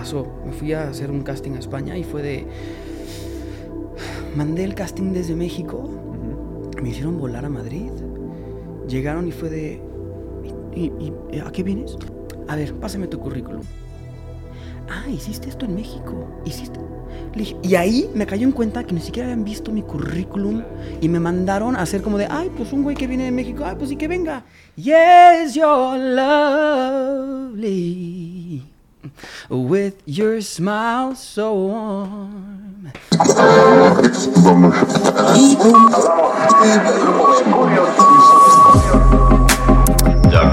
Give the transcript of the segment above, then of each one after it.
pasó. Me fui a hacer un casting a España y fue de... Mandé el casting desde México, me hicieron volar a Madrid, llegaron y fue de... ¿Y, y- a qué vienes? A ver, pásame tu currículum. Ah, hiciste esto en México. Hiciste. Dije- y ahí me cayó en cuenta que ni siquiera habían visto mi currículum y me mandaron a hacer como de, ay, pues un güey que viene de México, ay, pues sí que venga. Yes, you're lovely. With your smile so warm.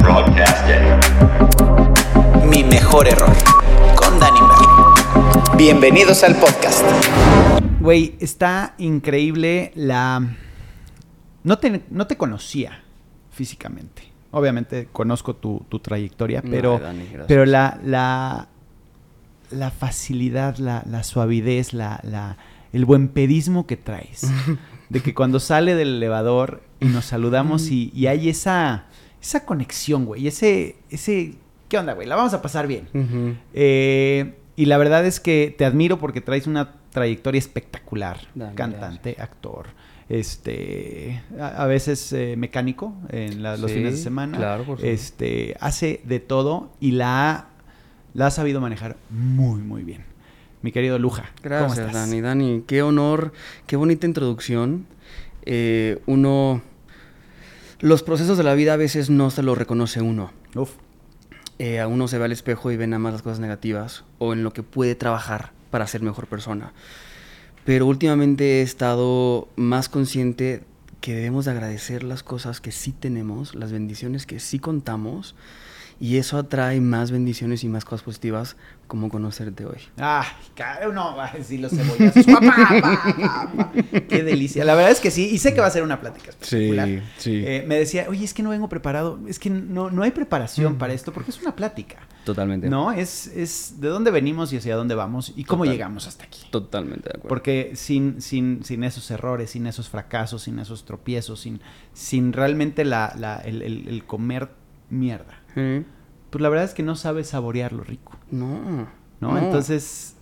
Broadcasting. Mi mejor error con Danny Merlin. Bienvenidos al podcast. Güey, está increíble la... No te, no te conocía físicamente. Obviamente conozco tu, tu trayectoria, No, pero, Dani, pero la, la, la facilidad, la, la suavidez, la, la- el buen pedismo que traes. de que cuando sale del elevador y nos saludamos y, y hay esa, esa conexión, güey. Ese, ese... ¿Qué onda, güey? La vamos a pasar bien. Eh, y la verdad es que te admiro porque traes una trayectoria espectacular. Cantante, actor, este, a, a veces eh, mecánico en la- los Sí, fines de semana. claro, por. Este, hace de todo y la ha, la ha sabido manejar muy, muy bien. Mi querido Luja, ¿cómo Gracias, estás? Dani. Dani, qué honor, qué bonita introducción. Eh, uno. Los procesos de la vida a veces no se los reconoce uno. Uf, Eh, a uno se ve al espejo y ve nada más las cosas negativas o en lo que puede trabajar para ser mejor persona. Pero últimamente he estado más consciente que debemos de agradecer las cosas que sí tenemos, las bendiciones que sí contamos, y eso atrae más bendiciones y más cosas positivas como conocerte hoy. Ah, ca- no, ay, sí, los cebollazos. Qué delicia. La verdad es que sí, y sé que va a ser una plática espectacular. Sí, sí. Eh, me decía, oye, es que no vengo preparado, es que no, no hay preparación para esto, porque es una plática. Totalmente. No, es, es de dónde venimos y hacia dónde vamos y cómo Total. llegamos hasta aquí. Totalmente de acuerdo. Porque sin, sin, sin esos errores, sin esos fracasos, sin esos tropiezos, sin, sin realmente la, la- el, el- el comer mierda, ¿Eh? Pues la verdad es que no sabes saborear lo rico, No. ¿no? Entonces,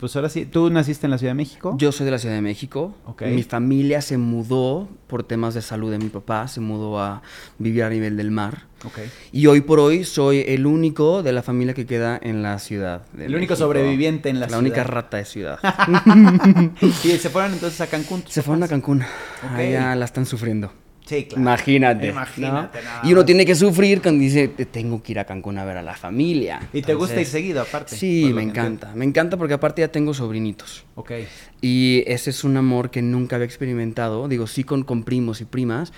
pues ahora sí, ¿tú naciste en la Ciudad de México? Yo soy de la Ciudad de México. Ok. Mi familia se mudó por temas de salud de mi papá, se mudó a vivir a nivel del mar. Ok. Y hoy por hoy soy el único de la familia que queda en la ciudad. El único sobreviviente en la La única ciudad. rata de ciudad. y se fueron entonces a Cancún. se fueron a? Cancún. Ok. Allá la están sufriendo. Sí, claro. Imagínate. Imagínate, ¿no? nada Y uno tiene que sufrir cuando dice, "Te tengo que ir a Cancún a ver a la familia. Y te gusta ir seguido, aparte. Sí, me encanta. Me encanta porque aparte ya tengo sobrinitos. Ok. Y ese es un amor que nunca había experimentado. Digo, sí con, con primos y primas.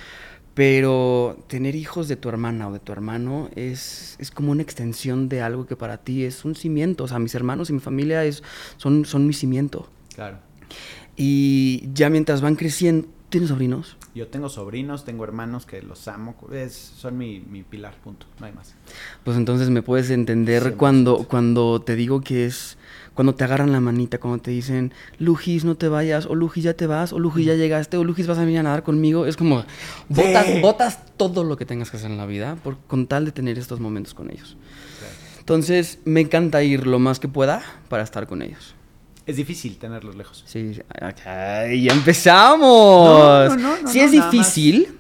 Pero tener hijos de tu hermana o de tu hermano es, es como una extensión de algo que para ti es un cimiento. O sea, mis hermanos y mi familia es, son, son mi cimiento. Claro. Y ya mientras van creciendo... ¿Tienes sobrinos? Yo tengo sobrinos, tengo hermanos que los amo, es, son mi, mi pilar, punto, no hay más. Pues entonces me puedes entender 100%. cuando, cuando te digo que es... Cuando te agarran la manita, cuando te dicen, Lujis, no te vayas, o Lujis, ya te vas, o Lujis, ya llegaste, o Lujis, vas a venir a nadar conmigo. Es como, botas, Sí. botas todo lo que tengas que hacer en la vida por, con tal de tener estos momentos con ellos. Entonces, me encanta ir lo más que pueda para estar con ellos. Es difícil tenerlos lejos. Sí, sí, ok, ya empezamos. No, no, no, no, sí no, es difícil.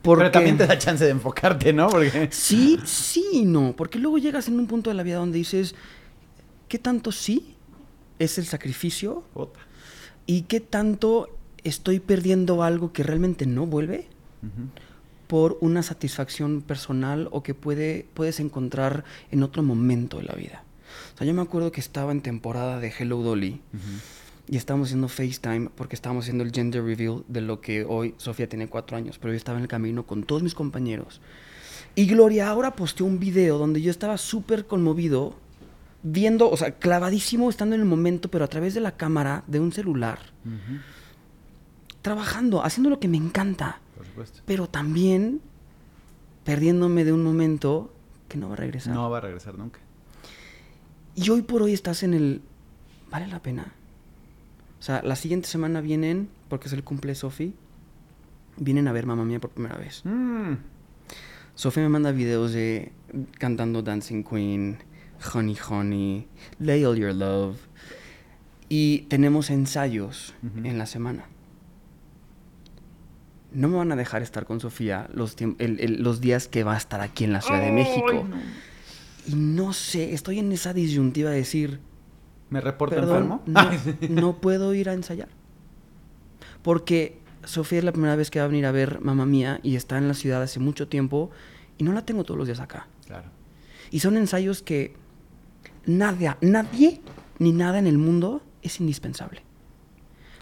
Porque... Pero también te da chance de enfocarte, ¿no? Porque... Sí, sí y no, porque luego llegas en un punto de la vida donde dices, ¿qué tanto sí es el sacrificio y qué tanto estoy perdiendo algo que realmente no vuelve por una satisfacción personal o que puede, puedes encontrar en otro momento de la vida? O sea, yo me acuerdo que estaba en temporada de Hello Dolly y estábamos haciendo FaceTime porque estábamos haciendo el gender reveal de lo que hoy Sofía tiene cuatro años, pero yo estaba en el camino con todos mis compañeros. Y Gloria ahora posteó un video donde yo estaba súper conmovido, viendo, o sea, clavadísimo, estando en el momento, pero a través de la cámara de un celular, trabajando, haciendo lo que me encanta, Por supuesto. pero también perdiéndome de un momento que no va a regresar. No va a regresar nunca. Y hoy por hoy estás en el... ¿Vale la pena? O sea, la siguiente semana vienen, porque es el cumple de Sofi, vienen a ver Mamá Mía por primera vez. Mm. Sofía me manda videos de cantando Dancing Queen, Honey Honey, Lay All Your Love. Y tenemos ensayos en la semana. No me van a dejar estar con Sofía los, tiemp- el- el- los días que va a estar aquí en la Ciudad de México. Y no sé, estoy en esa disyuntiva de decir, ¿Me reporto enfermo? no, no puedo ir a ensayar. Porque Sofía es la primera vez que va a venir a ver Mamá Mía y está en la ciudad hace mucho tiempo y no la tengo todos los días acá. Claro. Y son ensayos que nada, nadie ni nada en el mundo es indispensable.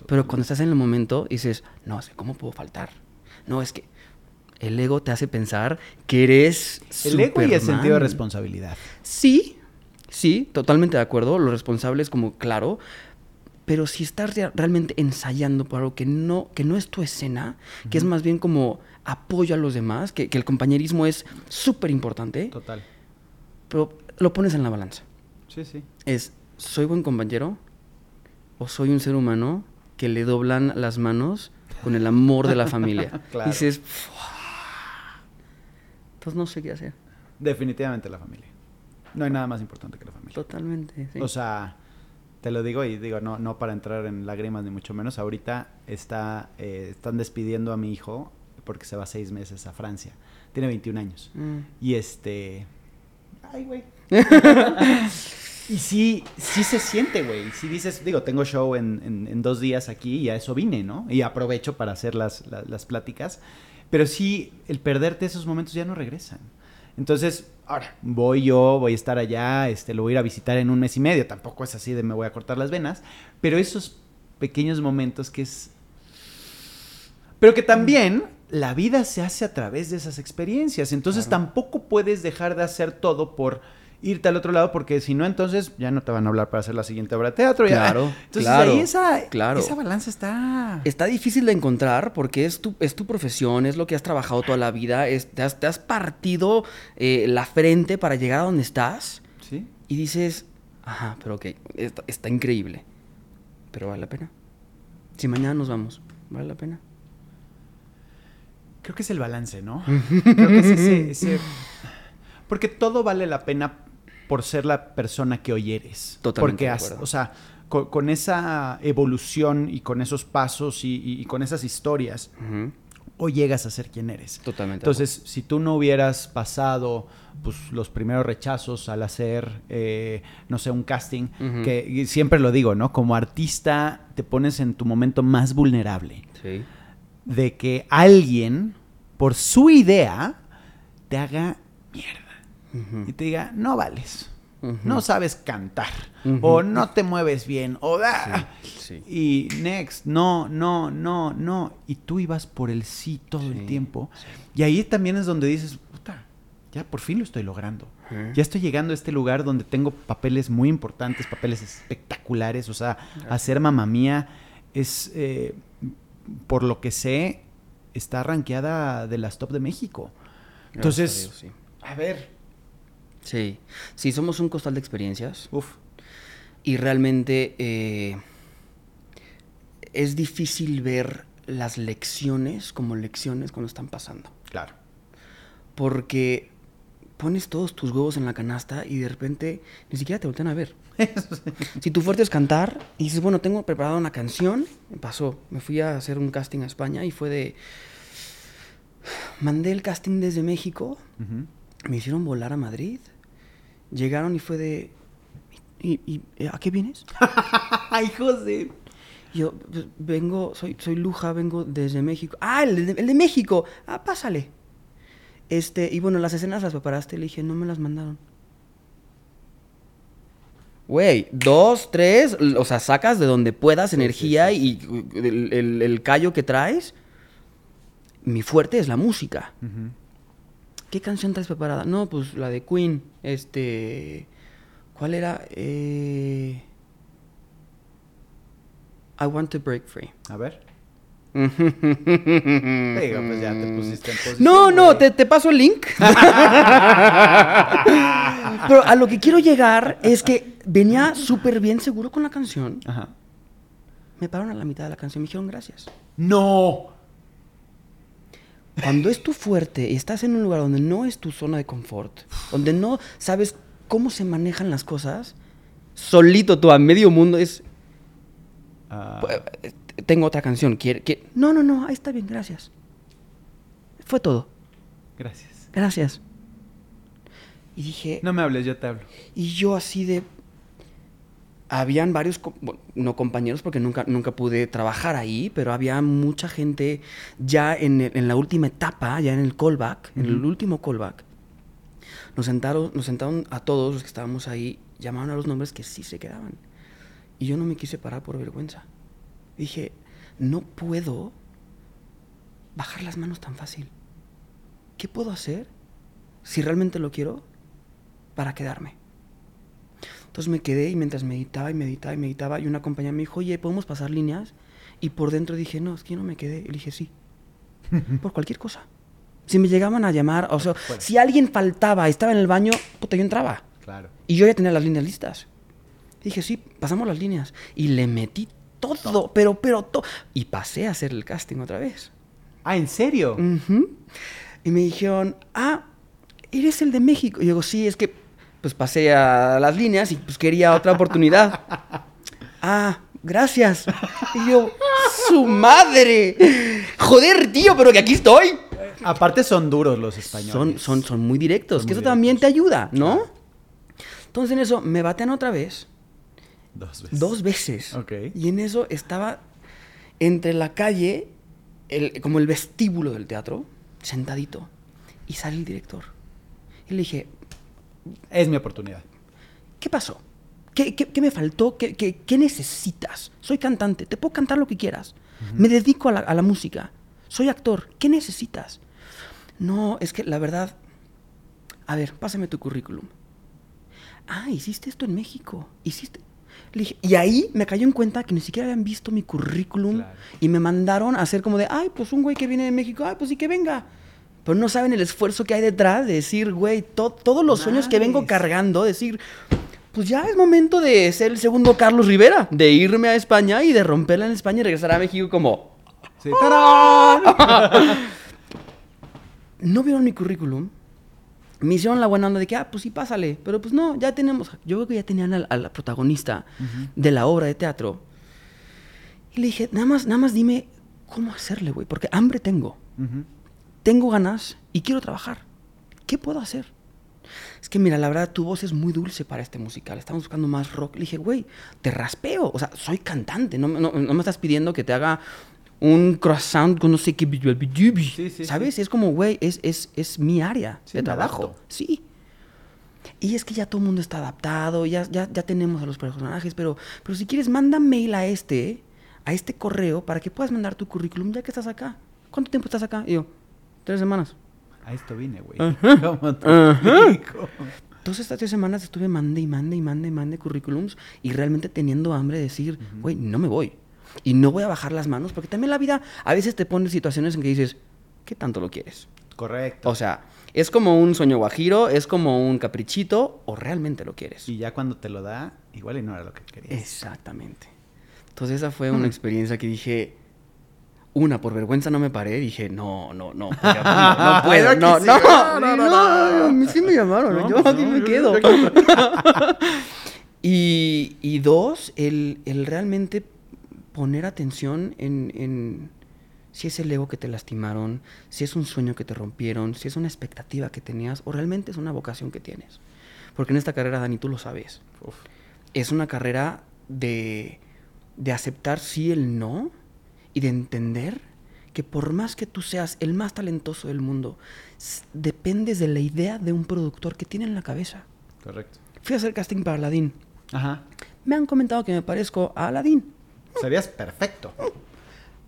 Pero cuando estás en el momento dices, no, que ¿cómo puedo faltar? No, es que el ego te hace pensar que eres El ego y el sentido de responsabilidad. Sí, sí, totalmente de acuerdo. Lo responsable es como claro. Pero si estás rea- realmente ensayando por algo que no, que no es tu escena, que es más bien como apoyo a los demás, que, que el compañerismo es súper importante, Total. pero lo pones en la balanza. Sí, sí. Es, ¿soy buen compañero? ¿O soy un ser humano que le doblan las manos con el amor de la familia? Claro. Y dices, "Fua". Entonces no sé qué hacer. Definitivamente la familia. No hay nada más importante que la familia. Totalmente. sí. O sea, te lo digo y digo, no, no para entrar en lágrimas ni mucho menos. Ahorita está, eh, están despidiendo a mi hijo porque se va seis meses a Francia. Tiene 21 años. Mm. Y este... Ay, güey. y sí, sí se siente, güey. Si dices, digo, tengo show en, en- en dos días aquí y a eso vine, ¿no? Y aprovecho para hacer las, la- las pláticas. Pero sí, el perderte esos momentos ya no regresan. Entonces, ahora, voy yo, voy a estar allá, este, lo voy a ir a visitar en un mes y medio. Tampoco es así de me voy a cortar las venas. Pero esos pequeños momentos que es... Pero que también la vida se hace a través de esas experiencias. Entonces Claro. tampoco puedes dejar de hacer todo por irte al otro lado, porque si no, entonces ya no te van a hablar para hacer la siguiente obra de teatro. ya. Claro, Entonces claro, ahí esa, claro. esa balanza está... Está difícil de encontrar porque es tu, es tu profesión, es lo que has trabajado toda la vida, es- te, has, te has partido eh, la frente para llegar a donde estás ¿Sí? y dices, ajá, pero ok, está, está increíble, pero vale la pena. Si mañana nos vamos, ¿vale la pena? Creo que es el balance, ¿no? Creo que es ese, ese- Porque todo vale la pena por ser la persona que hoy eres. Totalmente Porque, has- o sea, con, con esa evolución y con esos pasos y, y- y con esas historias, hoy llegas a ser quien eres. Totalmente. Entonces, si tú no hubieras pasado pues, los primeros rechazos al hacer, eh, no sé, un casting, que siempre lo digo, ¿no? Como artista te pones en tu momento más vulnerable. Sí. de que alguien, por su idea, te haga mierda Y te diga, no vales, no sabes cantar, o no te mueves bien, o da. sí. Y next, no, no, no, no. Y tú ibas por el sí todo el tiempo. Y ahí también es donde dices, puta, ya por fin lo estoy logrando. Ya estoy llegando a este lugar donde tengo papeles muy importantes, papeles espectaculares. O sea, hacer mamá mía es, eh, por lo que sé, está rankeada de las top de México. A Entonces, Dios, a ver. Sí, sí, somos un costal de experiencias. Uf. Y realmente eh, es difícil ver las lecciones como lecciones cuando están pasando. Claro. Porque pones todos tus huevos en la canasta y de repente ni siquiera te voltean a ver. Si tu fuerte es cantar y dices, bueno, tengo preparada una canción, me pasó. Me fui a hacer un casting a España y fue de... Mandé el casting desde México, me hicieron volar a Madrid, llegaron y fue de... ¿Y, y- eh, a qué vienes? Ay, José. Y Yo pues, vengo, soy, soy Luja, vengo desde México. Ah, el de, el de México. Ah, pásale. Este, y bueno, las escenas las preparaste. Le dije, no me las mandaron. Güey, dos, tres, o sea, sacas de donde puedas energía y el, el- el callo que traes. Mi fuerte es la música. ¿Qué canción traes preparada? No, pues la de Queen. Este. ¿Cuál era? Eh, I want to break free. A ver. Digo, pues ya te pusiste en posición. No, no, te paso el link. Pero a lo que quiero llegar es que venía súper bien seguro con la canción. Ajá. Me pararon a la mitad de la canción y me dijeron gracias. No. Cuando es tu fuerte y estás en un lugar donde no es tu zona de confort, donde no sabes cómo se manejan las cosas, solito tú a medio mundo es, Ah, eh, tengo otra canción, ¿quiere, quiere-?" No, no, no, ahí está bien, gracias. Fue todo, gracias. gracias. Y dije, No me hables, yo te hablo. y yo así de... Habían varios, bueno, no compañeros porque nunca, nunca pude trabajar ahí, pero había mucha gente ya en, el- en la última etapa, ya en el callback, en el último callback. Nos sentaron, nos sentaron a todos los que estábamos ahí, llamaron a los nombres que sí se quedaban. Y yo no me quise parar por vergüenza. Dije, no puedo bajar las manos tan fácil. ¿Qué puedo hacer si realmente lo quiero para quedarme? Entonces me quedé y mientras meditaba y meditaba y meditaba, y una compañera me dijo, oye, ¿podemos pasar líneas? Y por dentro dije, no, es que yo no me quedé. Y le dije, sí, por cualquier cosa. Si me llegaban a llamar, o sea, si alguien faltaba, estaba en el baño, puta, yo entraba. Claro. Y yo ya tenía las líneas listas. Dije, sí, pasamos las líneas. Y le metí todo, pero, pero todo. Y pasé a hacer el casting otra vez. Ah, ¿en serio? Ujú. Y me dijeron, ah, eres el de México. Y yo digo, sí, es que pues pasé a las líneas y pues quería otra oportunidad. ah, gracias. Y yo, su madre. Joder, tío, pero que aquí estoy. Aparte son duros los españoles. Son, son, son muy directos, Son que muy eso también te directos. ayuda, ¿no? Entonces en eso me batean otra vez. Dos veces. Dos veces. Ok. Y en eso estaba entre la calle, el- como el vestíbulo del teatro, sentadito. Y sale el director. Y le dije, Es mi oportunidad. ¿qué pasó? ¿Qué, qué- qué me faltó? ¿Qué, qué- qué necesitas? Soy cantante, te puedo cantar lo que quieras. Me dedico a la, a la música. Soy actor. ¿Qué necesitas? No, es que la verdad... A ver, pásame tu currículum. Ah, hiciste esto en México. Hiciste... Le dije- y ahí me cayó en cuenta que ni siquiera habían visto mi currículum Claro. y me mandaron a hacer como de, ay, pues un güey que viene de México, ay, pues sí que venga. Pero no saben el esfuerzo que hay detrás de decir, güey, to- todos los sueños que vengo cargando, decir, pues ya es momento de ser el segundo Carlos Rivera, de irme a España y de romperla en España y regresar a México como, Sí. ¡Tarán! no vieron mi currículum, me hicieron la buena onda de que, ah, pues sí, pásale. Pero pues no, ya tenemos. Yo creo que ya tenían al- a, la protagonista de la obra de teatro. Y le dije, nada más, nada más dime cómo hacerle, güey, porque hambre tengo. Ujú. Tengo ganas y quiero trabajar. ¿Qué puedo hacer? Es que mira, la verdad, tu voz es muy dulce para este musical. Estamos buscando más rock. Le dije, güey, te raspeo. O sea, soy cantante. No, me- no- no me estás pidiendo que te haga un croissant con no sé qué. Sí, sí, ¿Sabes? sí. Es como, güey, es, es, es mi área de trabajo. adapto. Sí. Y es que ya todo el mundo está adaptado, ya, ya, ya tenemos a los personajes, pero, pero si quieres, manda mail a este, a este correo, para que puedas mandar tu currículum ya que estás acá. ¿Cuánto tiempo estás acá? Y yo, tres semanas. A esto vine, güey. Ajá. ¿Cómo te Ajá. explico? Entonces estas tres semanas estuve mande y mande y mande y mande currículums y realmente teniendo hambre de decir, güey, no me voy. Y no voy a bajar las manos porque también la vida a veces te pone situaciones en que dices, ¿qué tanto lo quieres? Correcto. O sea, es como un sueño guajiro, es como un caprichito o realmente lo quieres. y ya cuando te lo da, igual y no era lo que querías. Exactamente. Entonces esa fue una experiencia que dije, una, por vergüenza no me paré, dije, no, no, no, porque, no, no puedo, no, no, no, no, no, no, a mí sí me llamaron, No, yo pues aquí no, me yo- quedo. yo- y, y dos, el, el realmente poner atención en, en si es el ego que te lastimaron, si es un sueño que te rompieron, si es una expectativa que tenías o realmente es una vocación que tienes. Porque en esta carrera, Dani, tú lo sabes, Uf. es una carrera de, de aceptar sí el no y de entender que por más que tú seas el más talentoso del mundo, dependes de la idea de un productor que tiene en la cabeza. Correcto. Fui a hacer casting para Aladdin. Ajá. Me han comentado que me parezco a Aladdin. Serías perfecto.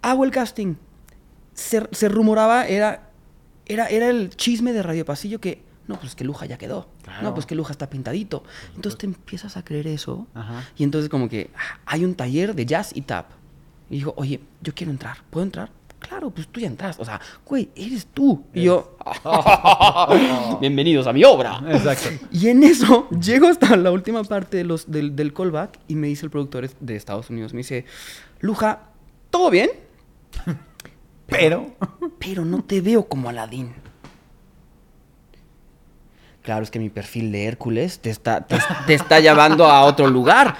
Hago el casting. Se, se rumoraba, era, era, era el chisme de Radio Pasillo que, no, pues que Luja ya quedó. Claro. No, pues que Luja está pintadito. Entonces te empiezas a creer eso. Ajá. Y entonces como que ah, hay un taller de jazz y tap. Y dijo, oye, yo quiero entrar. ¿Puedo entrar? Claro, pues tú ya entraste. O sea, güey, eres tú. Y yo, bienvenidos a mi obra. Exacto. Y en eso llego hasta la última parte de los, del, del callback y me dice el productor de Estados Unidos, me dice, Luja, ¿todo bien? Pero. Pero no te veo como Aladín. Claro, es que mi perfil de Hércules te está, te, te está llevando a otro lugar.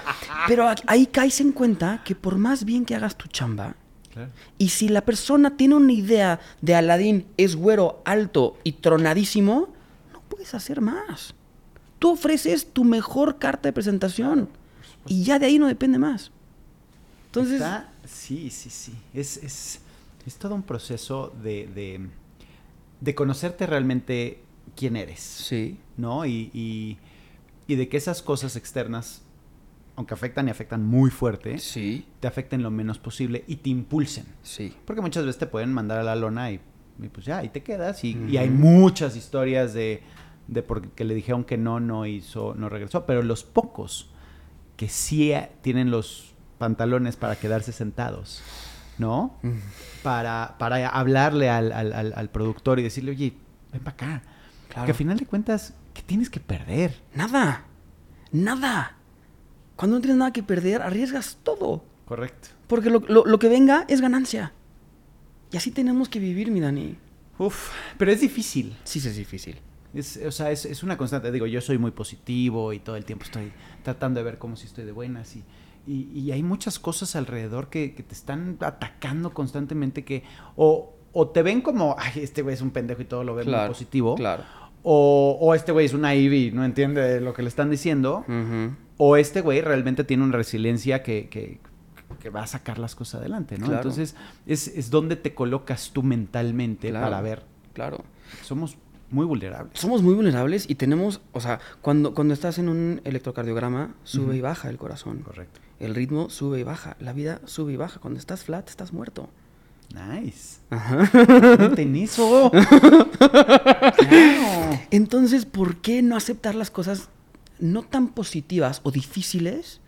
Pero ahí caes en cuenta que por más bien que hagas tu chamba, Claro. y si la persona tiene una idea de Aladín, es güero, alto y tronadísimo, no puedes hacer más. Tú ofreces tu mejor carta de presentación. Y ya de ahí no depende más. Entonces, Está- sí, sí, sí. Es, es, es todo un proceso de, de, de conocerte realmente quién eres. sí, ¿no? Y, y, y de que esas cosas externas, aunque afectan y afectan muy fuerte, sí, te afecten lo menos posible y te impulsen. sí. Porque muchas veces te pueden mandar a la lona y, y pues ya, ahí te quedas. Y, hay muchas historias de, de porque le dijeron que no, no hizo, no regresó. Pero los pocos que sí eh, tienen los pantalones para quedarse sentados, ¿no? Para, para hablarle al, al- al- al productor y decirle, oye, ven para acá. Claro. Que al final de cuentas, ¿qué tienes que perder? Nada. Nada. Cuando no tienes nada que perder, arriesgas todo. Correcto. Porque lo, lo- lo que venga es ganancia. Y así tenemos que vivir, mi Dani. Uf, pero es difícil. Sí, sí, es difícil. Es, o sea, es, es una constante. Digo, yo soy muy positivo y todo el tiempo estoy tratando de ver cómo si estoy de buenas. Y, y, y hay muchas cosas alrededor que, que te están atacando constantemente que o, o te ven como, ay, este güey es un pendejo y todo lo ven muy positivo. Claro. O, o este güey es una Ivy y no entiende lo que le están diciendo. O este güey realmente tiene una resiliencia que, que- que va a sacar las cosas adelante, ¿no? Claro. Entonces, es, es donde te colocas tú mentalmente Claro. para ver. Claro. Somos muy vulnerables. Somos muy vulnerables y tenemos, o sea, cuando, cuando estás en un electrocardiograma, sube y baja el corazón. Correcto. El ritmo sube y baja. La vida sube y baja. Cuando estás flat, estás muerto. Nice. Ajá. Eso. claro. Entonces, ¿por qué no aceptar las cosas no tan positivas o difíciles,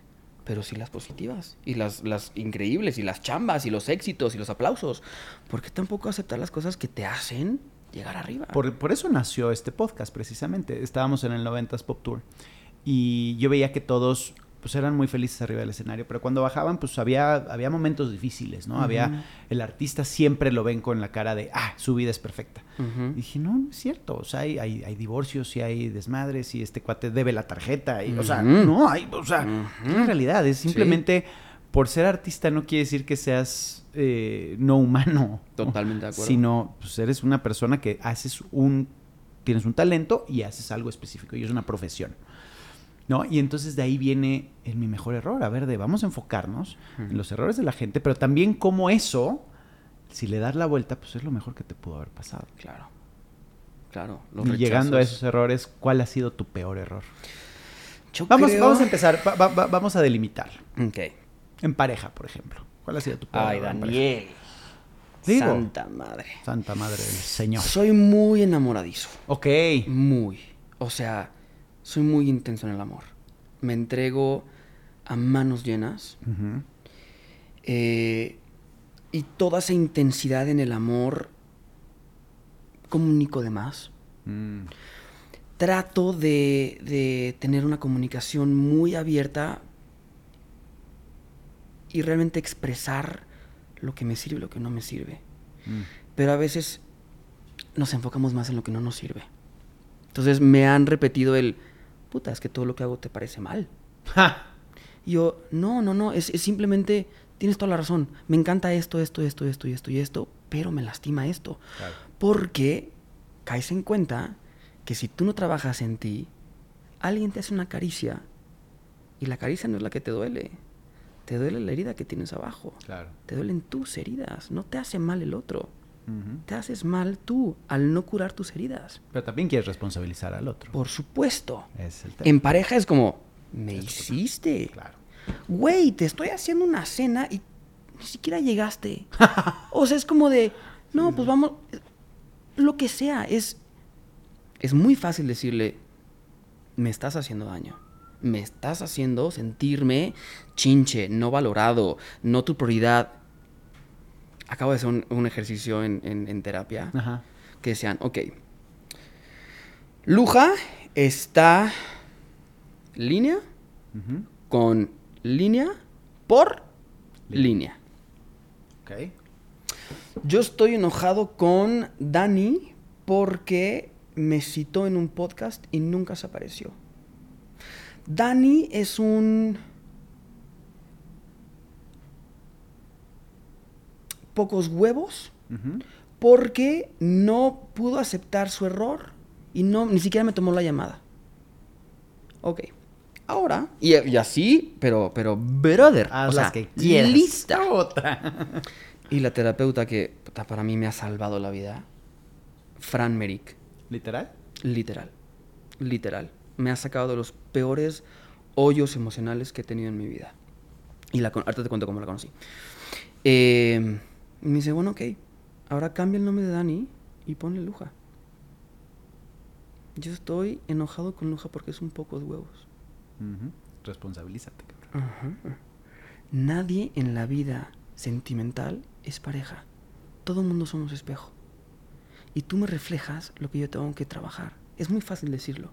pero sí las positivas? Y las, las increíbles, y las chambas, y los éxitos, y los aplausos. ¿Por qué tampoco aceptar las cosas que te hacen llegar arriba? Por, por eso nació este podcast, precisamente. Estábamos en el 90s Pop Tour y yo veía que todos pues eran muy felices arriba del escenario, pero cuando bajaban pues había, había momentos difíciles, ¿no? Había, el artista siempre lo ven con la cara de, ah, su vida es perfecta. Y dije, no, no es cierto. O sea, hay, hay, hay divorcios y hay desmadres y este cuate debe la tarjeta. Y, O sea, no, hay, o sea, la realidad. Es Sí. simplemente por ser artista no quiere decir que seas eh, no humano. ¿no? Totalmente de acuerdo. Sino, pues eres una persona que haces un, tienes un talento y haces algo específico y es una profesión. ¿No? Y entonces de ahí viene el, mi mejor error. A ver, de vamos a enfocarnos en los errores de la gente, pero también como eso, si le das la vuelta, pues es lo mejor que te pudo haber pasado. Claro. Claro. los Y llegando a esos errores, ¿cuál ha sido tu peor error? Yo Vamos, creo- vamos a empezar, va- va- va- vamos a delimitar. Ok. En pareja, por ejemplo. ¿Cuál ha sido tu peor Ay, error pareja? Daniel. Digo. Santa madre. Santa madre del Señor. Soy muy enamoradizo. Ok. Muy. O sea, soy muy intenso en el amor. Me entrego a manos llenas. Eh, y toda esa intensidad en el amor comunico de más. Mm. Trato de, de tener una comunicación muy abierta y realmente expresar lo que me sirve y lo que no me sirve. Mm. Pero a veces nos enfocamos más en lo que no nos sirve. Entonces me han repetido el, puta, es que todo lo que hago te parece mal. Ja. Y yo, no, no, no, es, es simplemente, tienes toda la razón. Me encanta esto, esto, esto, esto y esto y esto, pero me lastima esto. Claro. Porque caes en cuenta que si tú no trabajas en ti, alguien te hace una caricia y la caricia no es la que te duele. Te duele la herida que tienes abajo. Claro. Te duelen tus heridas. No te hace mal el otro. Te haces mal tú al no curar tus heridas. Pero también quieres responsabilizar al otro. Por supuesto. Es el tema. En pareja es como, me hiciste. Claro. Güey, te estoy haciendo una cena y ni siquiera llegaste. o sea, es como de, no, pues vamos, lo que sea, es, es muy fácil decirle, me estás haciendo daño. Me estás haciendo sentirme chinche, no valorado, no tu prioridad. Acabo de hacer un, un ejercicio en, en- en terapia Ajá. que decían, ok, Luja está línea con línea por Línea. línea. Ok. Yo estoy enojado con Dani porque me citó en un podcast y nunca se apareció. Dani es un... pocos huevos porque no pudo aceptar su error y no ni siquiera me tomó la llamada. Ok. Ahora, y, y así, pero, pero, brother, Haz o sea, que quieras. lista. Otra. Y la terapeuta que puta, para mí me ha salvado la vida, Fran Merrick, ¿Literal? literal, literal. Me ha sacado de los peores hoyos emocionales que he tenido en mi vida. Y la, con- ahorita te cuento cómo la conocí. Eh, y me dice, bueno, ok, ahora cambia el nombre de Dani y ponle Luja. Yo estoy enojado con Luja porque es un poco de huevos. Responsabilízate, cabrón. Nadie en la vida sentimental es pareja. Todo el mundo somos espejo. Y tú me reflejas lo que yo tengo que trabajar. Es muy fácil decirlo.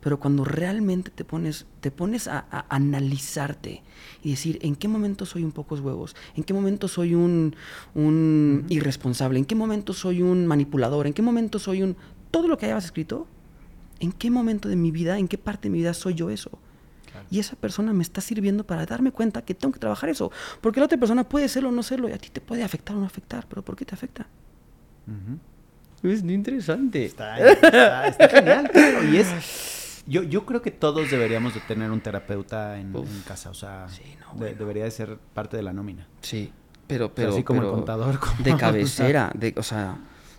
Pero cuando realmente te pones, te pones a, a analizarte y decir en qué momento soy un pocos huevos, en qué momento soy un, un irresponsable, en qué momento soy un manipulador, en qué momento soy un... Todo lo que hayas escrito, en qué momento de mi vida, en qué parte de mi vida soy yo eso. Claro. Y esa persona me está sirviendo para darme cuenta que tengo que trabajar eso. Porque la otra persona puede serlo o no serlo y a ti te puede afectar o no afectar. Pero ¿por qué te afecta? Ujú. Es interesante. Está, está- está genial, claro. Y es. Yo, yo creo que todos deberíamos de tener un terapeuta en, casa. O sea, Sí, no, de- bueno. debería de ser parte de la nómina. Sí, pero, sea, pero. así como el contador, como- De cabecera, de, o sea.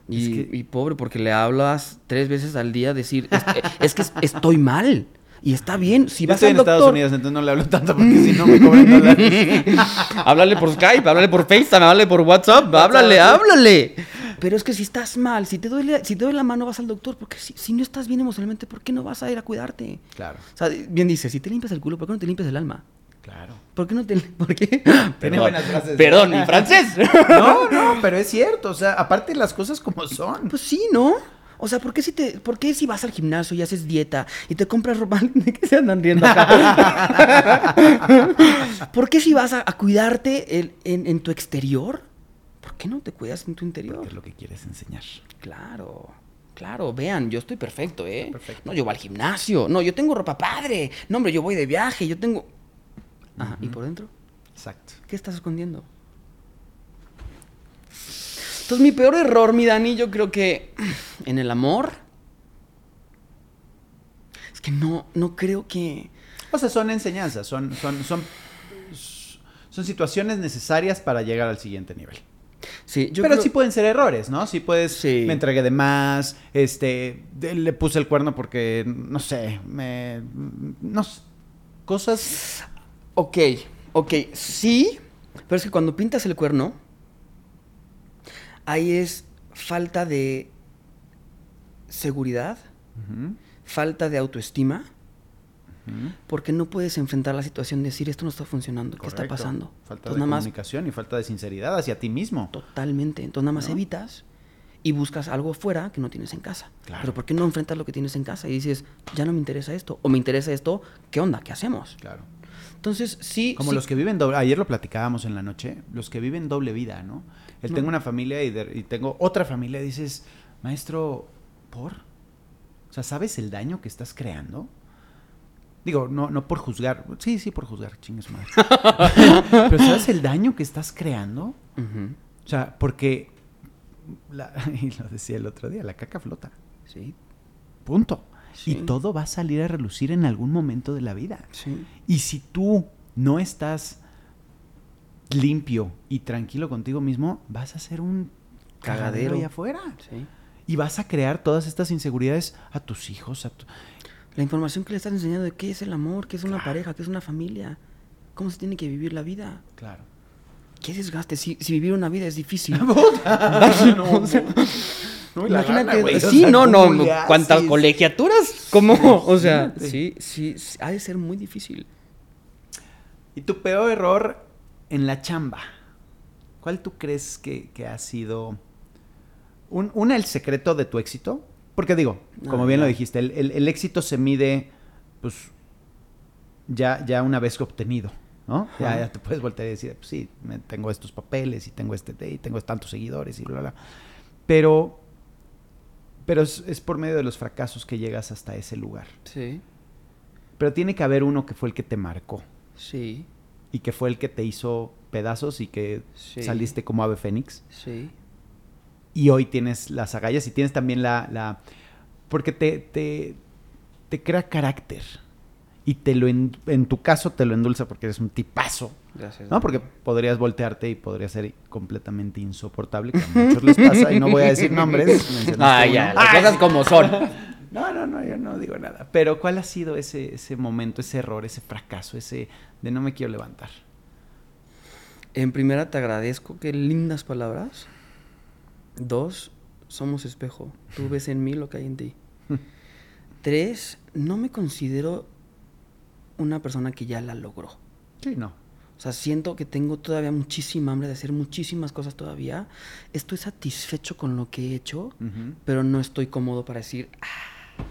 Y, Es que- y pobre, porque le hablas tres veces al día decir, es, es que es- estoy mal. Y está bien. Si Yo vas estoy al en doctor, Estados Unidos, entonces no le hablo tanto porque si no me cobran dólares. háblale por Skype, háblale por FaceTime, háblale por WhatsApp, háblale, háblale. Pero es que si estás mal, si te duele, si te duele la mano, vas al doctor. Porque si, si no estás bien emocionalmente, ¿por qué no vas a ir a cuidarte? Claro, O sea, bien dice, si te limpias el culo, ¿por qué no te limpias el alma? claro. ¿Por qué no te... ¿Por qué? Tiene buenas frases. Perdón, mi francés. No, no, pero es cierto. O sea, aparte las cosas como son. Pues sí, ¿no? O sea, ¿por qué si te, por qué si vas al gimnasio y haces dieta y te compras ropa, ¿de qué se andan riendo acá? ¿Por qué si vas a, a cuidarte el- en, en tu exterior? ¿Por qué no te cuidas en tu interior? Es lo que quieres enseñar. Claro, claro, vean, yo estoy perfecto, ¿eh? Perfecto. No, yo voy al gimnasio, no, yo tengo ropa padre, no, hombre, yo voy de viaje, yo tengo... Ajá, ¿y por dentro? Exacto. ¿Qué estás escondiendo? Entonces, mi peor error, mi Dani, yo creo que en el amor. Es que no, no creo que. O sea, son enseñanzas, son, son, son, son situaciones necesarias para llegar al siguiente nivel. Sí, yo Pero creo- sí pueden ser errores, ¿no? Sí puedes, Sí. me entregué de más, este, le puse el cuerno porque, no sé, me, no sé, cosas, Ok, ok, sí, pero es que cuando pintas el cuerno, ahí es falta de seguridad, falta de autoestima, porque no puedes enfrentar la situación de decir esto no está funcionando, ¿qué está pasando? Falta Entonces, de nada más comunicación y falta de sinceridad hacia ti mismo. Totalmente. Entonces nada más ¿No? evitas y buscas algo fuera que no tienes en casa. Claro. Pero ¿por qué no enfrentas lo que tienes en casa y dices, ya no me interesa esto? O me interesa esto, ¿qué onda? ¿Qué hacemos? Claro. Entonces, sí. Como sí- los que viven doble, ayer lo platicábamos en la noche, los que viven doble vida, ¿no? Él No. tengo una familia y, de- y tengo otra familia, y dices, maestro, ¿por? O sea, ¿sabes el daño que estás creando? Digo, no, no por juzgar, sí, sí, por juzgar, chingue su madre. Pero ¿sabes el daño que estás creando? O sea, porque, la- y lo decía el otro día, la caca flota, Sí. punto. Sí. Y todo va a salir a relucir en algún momento de la vida. Sí. Y si tú no estás limpio y tranquilo contigo mismo, vas a ser un cagadero Cagadero. allá afuera. Sí. Y vas a crear todas estas inseguridades a tus hijos, a tu... La información que le estás enseñando de qué es el amor, qué es una Claro. pareja, qué es una familia, cómo se tiene que vivir la vida. Claro. ¿Qué desgaste? Si, si vivir una vida es difícil. no, no, Imagínate, gana, sí, no, no, ¿cómo le cuántas haces? colegiaturas, ¿cómo? O sea, sí, sí, sí, ha de ser muy difícil. Y tu peor error en la chamba. ¿Cuál tú crees que, que ha sido un, una, el secreto de tu éxito? Porque digo, como Ah, bien lo dijiste, el, el- el éxito se mide, pues, ya, ya una vez obtenido, ¿no? Ya, ya te puedes voltear y decir, pues sí, me- tengo estos papeles y tengo este, y tengo tantos seguidores y bla, bla, bla. Pero, Pero es, es por medio de los fracasos que llegas hasta ese lugar. Sí, Pero tiene que haber uno que fue el que te marcó sí, y que fue el que te hizo pedazos y que Sí. saliste como ave fénix. sí. Y hoy tienes las agallas y tienes también la... la porque te, te, te crea carácter. Y te lo en, en tu caso te lo endulza porque eres un tipazo. Gracias. ¿No? Porque podrías voltearte y podría ser completamente insoportable, que a muchos les pasa, y no voy a decir nombres. Ah, ya, las cosas como son. No, no, no, yo no digo nada. Pero ¿cuál ha sido ese, ese momento, ese error, ese fracaso, ese de no me quiero levantar? En primera, te agradezco. Qué lindas palabras. Dos, somos espejo. Tú ves en mí lo que hay en ti. Tres, no me considero una persona que ya la logró. Sí, no. O sea, siento que tengo todavía muchísima hambre de hacer muchísimas cosas todavía. Estoy satisfecho con lo que he hecho, pero no estoy cómodo para decir "Ah,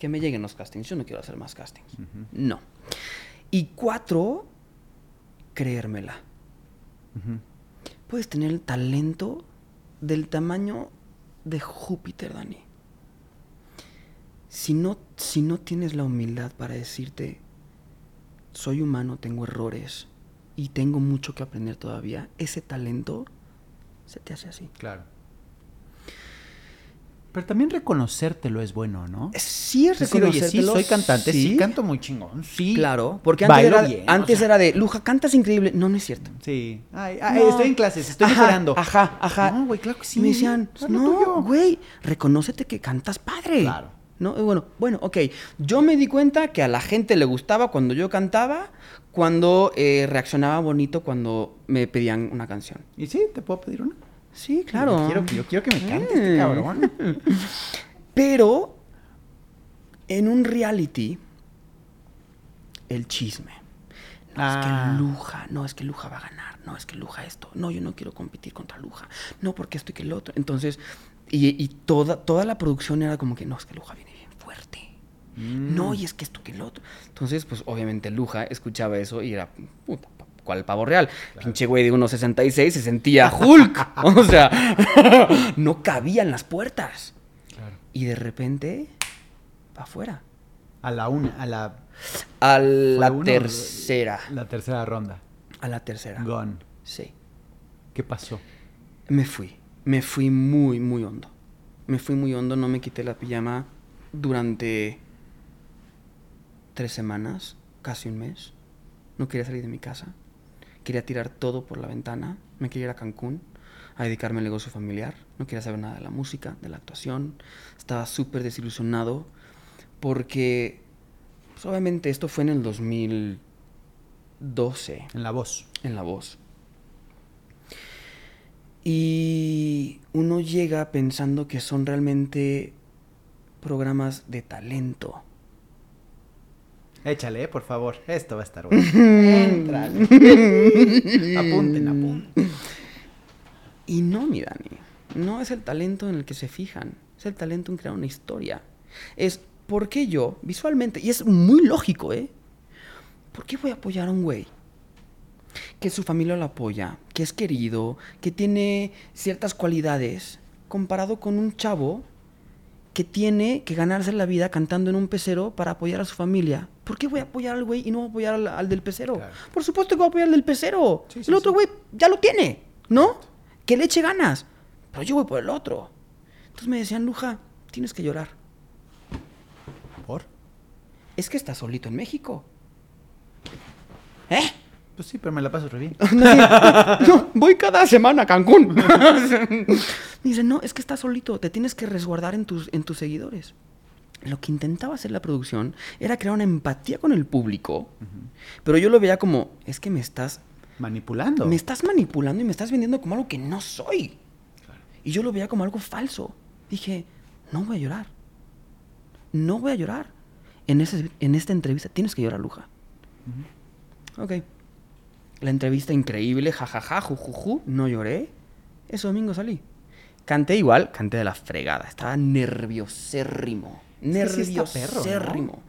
que me lleguen los castings. Yo no quiero hacer más castings. No. Y cuatro, creérmela. Puedes tener el talento del tamaño de Júpiter, Dani. Si no, si no tienes la humildad para decirte, soy humano, tengo errores y tengo mucho que aprender todavía, ese talento se te hace así. Claro. Pero también reconocértelo es bueno, ¿no? Sí, es decir, oye, sí, soy cantante, sí, canto muy chingón, sí. Claro, porque antes, Bailo era, bien, o antes sea. era de, Luja, cantas increíble. No, no es cierto. Sí. Ay, ay, No. estoy en clases, estoy Ajá, mejorando. Ajá, ajá. No, güey, claro que sí. Me decían, no, tuyo". güey, reconócete que cantas padre. Claro. ¿No? Y bueno, bueno, ok. Yo me di cuenta que a la gente le gustaba cuando yo cantaba, cuando eh, reaccionaba bonito cuando me pedían una canción. Y sí, te puedo pedir una. Sí, claro. Yo quiero, yo quiero que me cante este cabrón. Pero en un reality, el chisme. No, Ah. es que Luja, no, es que Luja va a ganar, no, es que Luja esto, no, yo no quiero competir contra Luja, no, porque esto y que el otro. Entonces, y, y toda, toda la producción era como que, no, es que Luja viene bien fuerte. Mm. No, y es que esto que el otro. Entonces, pues obviamente Luja escuchaba eso y era, puta, ¿cuál pavo real? Pinche güey de 1.66 se sentía Hulk. o sea, no cabía en las puertas. Claro. Y de repente, para afuera. A la una, a la, A la uno, tercera. la tercera ronda. A la tercera. Gone. Sí. ¿Qué pasó? Me fui. Me fui muy, muy hondo. Me fui muy hondo, no me quité la pijama durante tres semanas, casi un mes. No quería salir de mi casa. Quería tirar todo por la ventana. Me quería ir a Cancún a dedicarme al negocio familiar. No quería saber nada de la música, de la actuación. Estaba súper desilusionado porque, pues, obviamente, esto fue en el 2012 En la voz. en la voz. Y uno llega pensando que son realmente programas de talento. Échale, eh, por favor. Esto va a estar bueno. Apunten, apunten. Y no, mi Dani, no es el talento en el que se fijan, es el talento en crear una historia. Es, ¿por qué yo, visualmente, y es muy lógico, ¿eh? ¿Por qué voy a apoyar a un güey? Que su familia lo apoya, que es querido, que tiene ciertas cualidades, comparado con un chavo que tiene que ganarse la vida cantando en un pecero para apoyar a su familia. ¿Por qué voy a apoyar al güey y no voy a apoyar al, al del pecero? Claro. Por supuesto que voy a apoyar al del pecero. Sí, el sí, otro sí. güey ya lo tiene, ¿no? Que le eche ganas. Pero yo voy por el otro. Entonces me decían, Luja, tienes que llorar. ¿Por? Es que estás solito en México. ¿Eh? Pues sí, pero me la paso re bien. No, voy cada semana a Cancún. Me dice, no, es que estás solito, te tienes que resguardar en tus, en tus seguidores. Lo que intentaba hacer la producción era crear una empatía con el público, pero yo lo veía como, es que me estás, Manipulando. me estás manipulando y me estás vendiendo como algo que no soy. Y yo lo veía como algo falso. Dije, no voy a llorar. No voy a llorar. En, ese, en esta entrevista tienes que llorar, Luja. Ok. La entrevista increíble, jajaja, jujuju, no lloré. Ese domingo salí. Canté igual, canté de la fregada. Estaba nerviosérrimo. Perro, ¿no? Nerviosérrimo.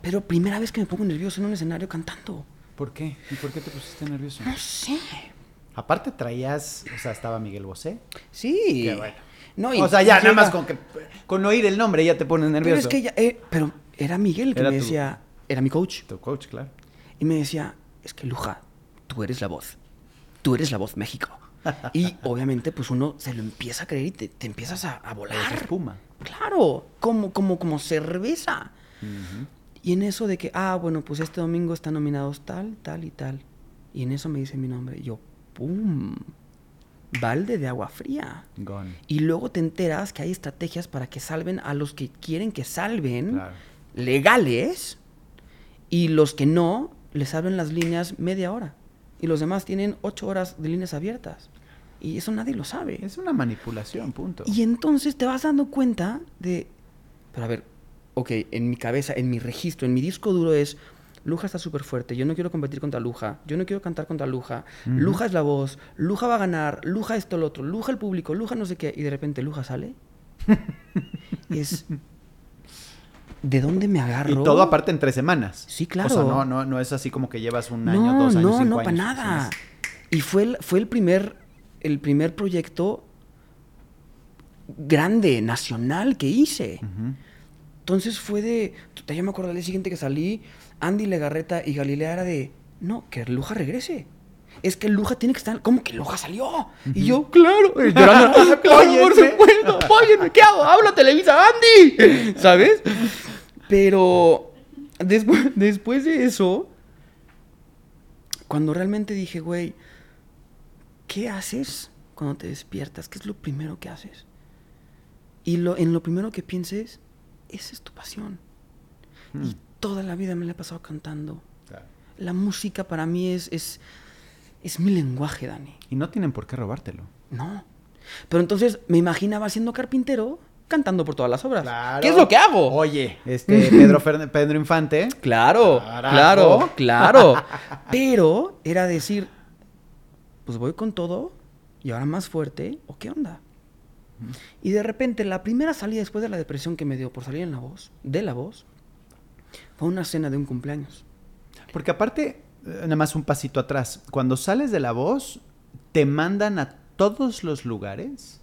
Pero primera vez que me pongo nervioso en un escenario cantando. ¿Por qué? ¿Y por qué te pusiste nervioso? No sé. Aparte traías, o sea, estaba Miguel Bosé. Sí. Qué bueno. No, y- o sea, ya, nada más con que con oír el nombre ya te pones Pero nervioso. es que ya, eh, pero era Miguel el que Era me tu- decía, era mi coach, Tu coach, claro. y me decía, es que Luja, tú eres la voz, tú eres la voz México. Y obviamente, pues uno se lo empieza a creer y te, te empiezas a, a volar. espuma. Claro, como, como, como cerveza. Y en eso de que, ah, bueno, pues este domingo están nominados tal, tal y tal. Y en eso me dice mi nombre. Y yo, ¡pum! Balde de agua fría. Gone. Y luego te enteras que hay estrategias para que salven a los que quieren que salven, Claro. legales, y los que no, les abren las líneas media hora. Y los demás tienen ocho horas de líneas abiertas. Y eso nadie lo sabe. Es una manipulación, punto. Y entonces te vas dando cuenta de, pero a ver, ok, en mi cabeza, en mi registro, en mi disco duro es, Luja está súper fuerte, yo no quiero competir contra Luja, yo no quiero cantar contra Luja, Luja es la voz, Luja va a ganar, Luja esto, lo otro, Luja el público, Luja no sé qué, y de repente Luja sale. y es, ¿de dónde me agarro? Y todo aparte en tres semanas. Sí, claro. O sea, no, no, no es así como que llevas un año, no, dos años, no, cinco no, años. para nada. Y fue el, fue el primer, el primer proyecto grande, nacional que hice. Entonces fue de. Ya me acuerdo día siguiente que salí, Andy Legarreta y Galilea era de. No, que Luja regrese. Es que Luja tiene que estar. ¿Cómo que Luja salió? Y yo, claro. y llorando, claro, por supuesto, ¿qué hago? Habla Televisa, Andy. ¿Sabes? Pero después, después de eso, cuando realmente dije, güey, ¿qué haces cuando te despiertas? ¿Qué es lo primero que haces? Y lo, en lo primero que pienses, esa es tu pasión. Hmm. Y toda la vida me la he pasado cantando. Claro. La música para mí es, es, es mi lenguaje, Dani. Y no tienen por qué robártelo. No. Pero entonces me imaginaba siendo carpintero cantando por todas las obras. Claro. ¿Qué es lo que hago? Oye, este Pedro, Fern- Pedro Infante. Claro, Carajo. claro, claro. Pero era decir, pues voy con todo y ahora más fuerte, ¿o qué onda? Y de repente, la primera salida después de la depresión que me dio por salir en la voz, de la voz, fue una cena de un cumpleaños. Porque aparte, eh, nada más un pasito atrás. Cuando sales de la voz, te mandan a todos los lugares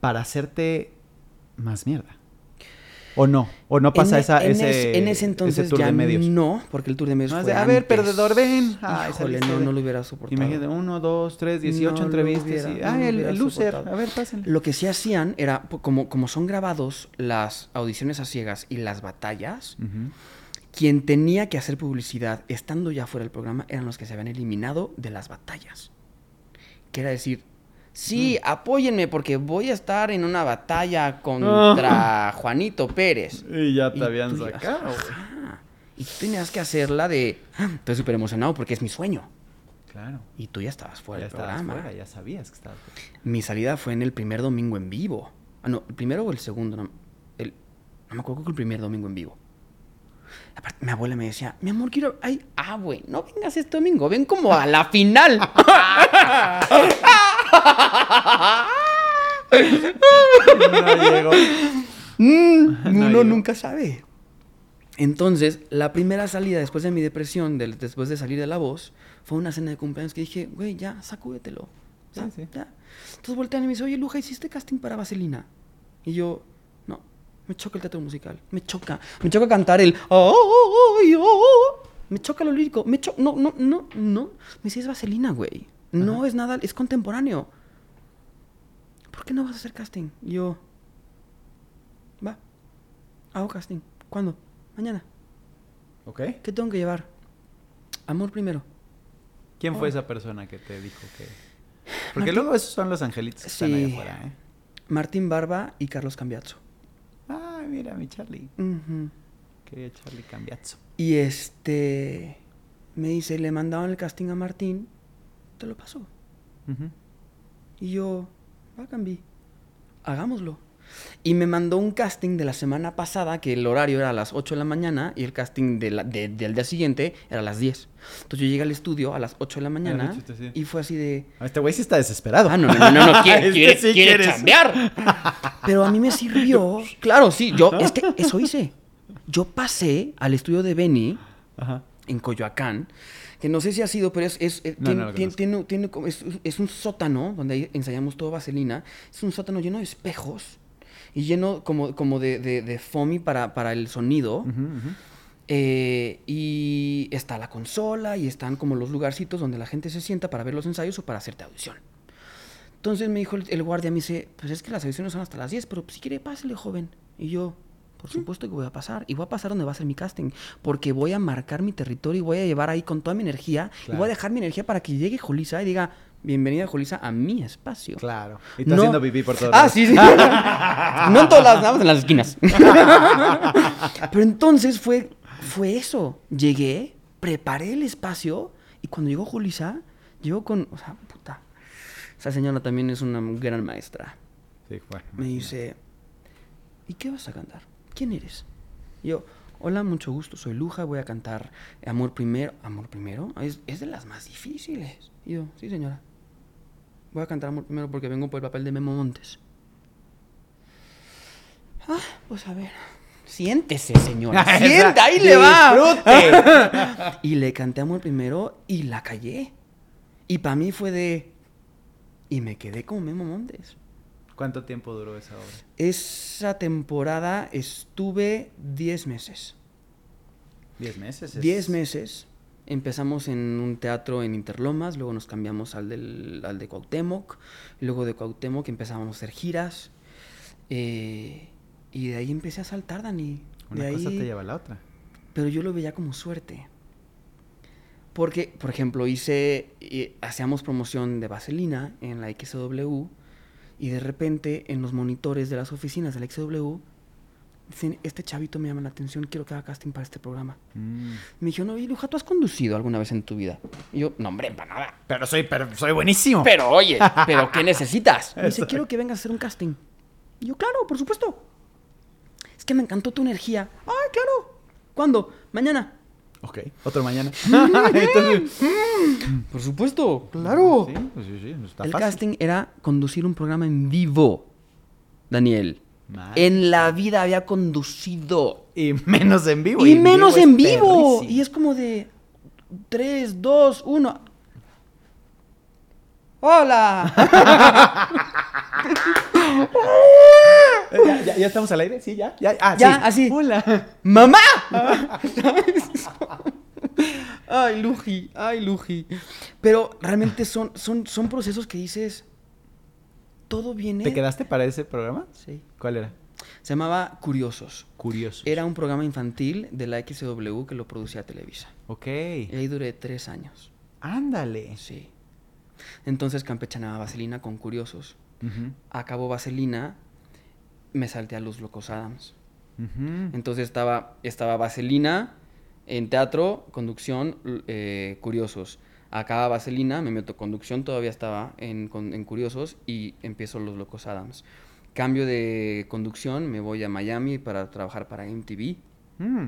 para hacerte más mierda. ¿O no? ¿O no pasa en, e- esa, en ese, es- en ese entonces tour ya de medios? no, porque el tour de medios No, fue de, a ver, perdedor, ven. Ay, Híjole, no, de- no lo hubiera soportado. Imagínate, uno, dos, tres, dieciocho No entrevistas. hubiera- y, no lo el, el loser. soportado. A ver, pásenle. Lo que sí hacían era, como, como son grabados las audiciones a ciegas y las batallas, Ujú. quien tenía que hacer publicidad estando ya fuera del programa eran los que se habían eliminado de las batallas. Que era decir, sí, apóyenme porque voy a estar en una batalla contra Juanito Pérez. Y ya Y te habían sacado. Ajá. Y tú tenías que hacerla de, "Ah, estoy súper emocionado porque es mi sueño. Claro. Y tú ya estabas fuera ya del estabas programa. fuera, ya sabías que estabas fuera. Mi salida fue en el primer domingo en vivo. Ah, no, el primero o el segundo. No, el- no me acuerdo que el primer domingo en vivo. Aparte, mi abuela me decía, mi amor, quiero... Ay, ah, güey, no vengas este domingo, ven como a la final. No llegó. Mm, No uno llegó. nunca sabe. Entonces, la primera salida después de mi depresión, del- después de salir de la voz, fue una cena de cumpleaños que dije, güey, ya, sacúdetelo. Sí, Ya, sí. ya. Entonces voltean y me dice, oye, Luja, ¿hiciste casting para Vaselina? Y yo, no, me choca el teatro musical, me choca. Me choca cantar el, "Oh, oh, oh, oh". me choca lo lírico, me choca, no, no, no, no. Me dice, es Vaselina, güey. No es nada, es contemporáneo. ¿Por qué no vas a hacer casting? Y yo, va, hago casting. ¿Cuándo? Mañana. ¿Ok? ¿Qué tengo que llevar? Amor primero. ¿Quién fue Oh. esa persona que te dijo que.? Porque Martín- luego esos son los angelitos que están ahí Sí. afuera, ¿eh? Martín Barba y Carlos Cambiazo. Ay, mira, mi Charlie. Ujú. Quería Charlie Cambiazo. Y este me dice, le mandaban el casting a Martín, te lo pasó. Ujú. Y yo, va, Cambi, hagámoslo. Y me mandó un casting de la semana pasada, que el horario era a las 8 de la mañana y el casting de la- de- del día siguiente era a las 10. Entonces yo llegué al estudio a las 8 de la mañana sí. y fue así de... Ah, Este güey sí está desesperado. Ah, no, no, no, no, no, quiere, Este quiere, sí quiere chambear. Pero a mí me sirvió. Claro, sí, yo, es que eso hice. Yo pasé al estudio de Benny Ajá. en Coyoacán, que no sé si ha sido, pero es, es, No, tiene, no lo tiene- conozco. tiene- tiene como- es, es un sótano donde ensayamos todo vaselina. Es un sótano lleno de espejos y lleno como, como de, de, de foamy para, para el sonido. Eh, y está la consola y están como los lugarcitos donde la gente se sienta para ver los ensayos o para hacerte audición. Entonces me dijo el, el guardia, me dice, pues es que las audiciones son hasta las 10, pero si quiere, pásele, joven. Y yo, por supuesto que voy a pasar. Y voy a pasar donde va a ser mi casting. Porque voy a marcar mi territorio y voy a llevar ahí con toda mi energía. Y voy a dejar mi energía para que llegue Jolisa y diga, bienvenida Jolisa a mi espacio. Claro. Y está haciendo pipí por todos Ah, lados. sí, sí. no en todas las, nada más en las esquinas. Pero entonces fue, fue eso. Llegué, preparé el espacio y cuando llegó Julisa, llegó con, o sea, puta. Esa señora también es una gran maestra. Sí, bueno, Me dice, ¿y qué vas a cantar? ¿Quién eres? Y yo, hola, mucho gusto, soy Luja, voy a cantar Amor Primero. ¿Amor Primero? Es, es de las más difíciles. Y yo, sí, señora. Voy a cantar Amor Primero porque vengo por el papel de Memo Montes. Ah, pues a ver. Siéntese, señora. Sienta, ahí le va. y le canté Amor Primero y la callé. Y para mí fue de... Y me quedé como Memo Montes. ¿Cuánto tiempo duró esa obra? Esa temporada estuve 10 meses. ¿Diez meses? es- 10 meses. Empezamos en un teatro en Interlomas, luego nos cambiamos al, del, al de Cuauhtémoc, luego de Cuauhtémoc empezamos a hacer giras. eh, y de ahí empecé a saltar, Dani. Una de cosa ahí- te lleva a la otra. pero yo lo veía como suerte. Porque, por ejemplo, hice, eh, hacíamos promoción de Vaselina en la XW y de repente en los monitores de las oficinas de la XW dicen, este chavito me llama la atención, quiero que haga casting para este programa. Mm. Me dijeron, oye, Luja, ¿tú has conducido alguna vez en tu vida? Y yo, no, hombre, para nada. Pero soy, pero soy buenísimo. Pero oye, ¿pero qué necesitas? Me dice, quiero que vengas a hacer un casting. Y yo, claro, por supuesto. Es que me encantó tu energía. Ay, claro. ¿Cuándo? Mañana. Ok, otro mañana. Entonces, Por supuesto, claro. Sí, pues sí, sí, está El fácil. casting era conducir un programa en vivo, Daniel. Madre. En la vida había conducido. Y menos en vivo. Y, en menos en vivo. perrísimo. Y es como de 3, 2, 1. ¡Hola! Eh, ¿Ya, ya, ya estamos al aire? Sí, ya. Ya, ah, Ya, sí. así. Hola. ¡Mamá! Ay, Luji, ay, Luji. Pero realmente son, son, son procesos que dices. Todo viene. ¿Te quedaste para ese programa? Sí. ¿Cuál era? Se llamaba Curiosos. Curioso. Era un programa infantil de la XW que lo producía Televisa. Ok. Y ahí duré tres años. Ándale. Sí. Entonces campechanaba Vaselina con Curiosos. Ujú, Acabó Vaselina, me salté a Los Locos Adams. Entonces estaba, estaba Vaselina en teatro, conducción, eh, Curiosos. Acaba Vaselina, me meto conducción, todavía estaba en, con- en Curiosos y empiezo Los Locos Adams. Cambio de conducción, me voy a Miami para trabajar para MTV. Mm.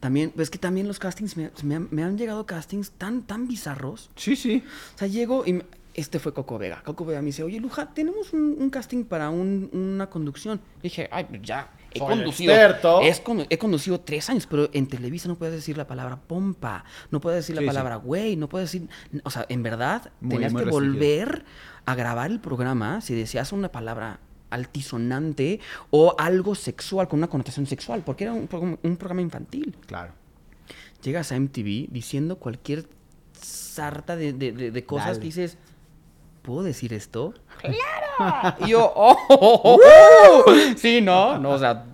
También, pues que también los castings, me, me han, me han llegado castings tan, tan bizarros. Sí, sí. O sea, llego y este fue Coco Vega. Coco Vega me dice, oye, Luja, tenemos un, un casting para un- una conducción. Dije, ay, pues ya, he Soy conducido. experto. es he conducido tres años, pero en Televisa no puedes decir la palabra pompa, no puedes decir la Sí, palabra güey, no puedes decir. O sea, en verdad, Muy- tenías muy que restringido. volver a grabar el programa si decías una palabra altisonante o algo sexual, con una connotación sexual, porque era un, programa- un programa infantil Claro. llegas a MTV diciendo cualquier sarta de, de- de- de cosas Dale. que dices, ¿puedo decir esto? ¡Claro! y yo, ¡oh! oh, oh, oh". Sí, ¿no? No, o sea...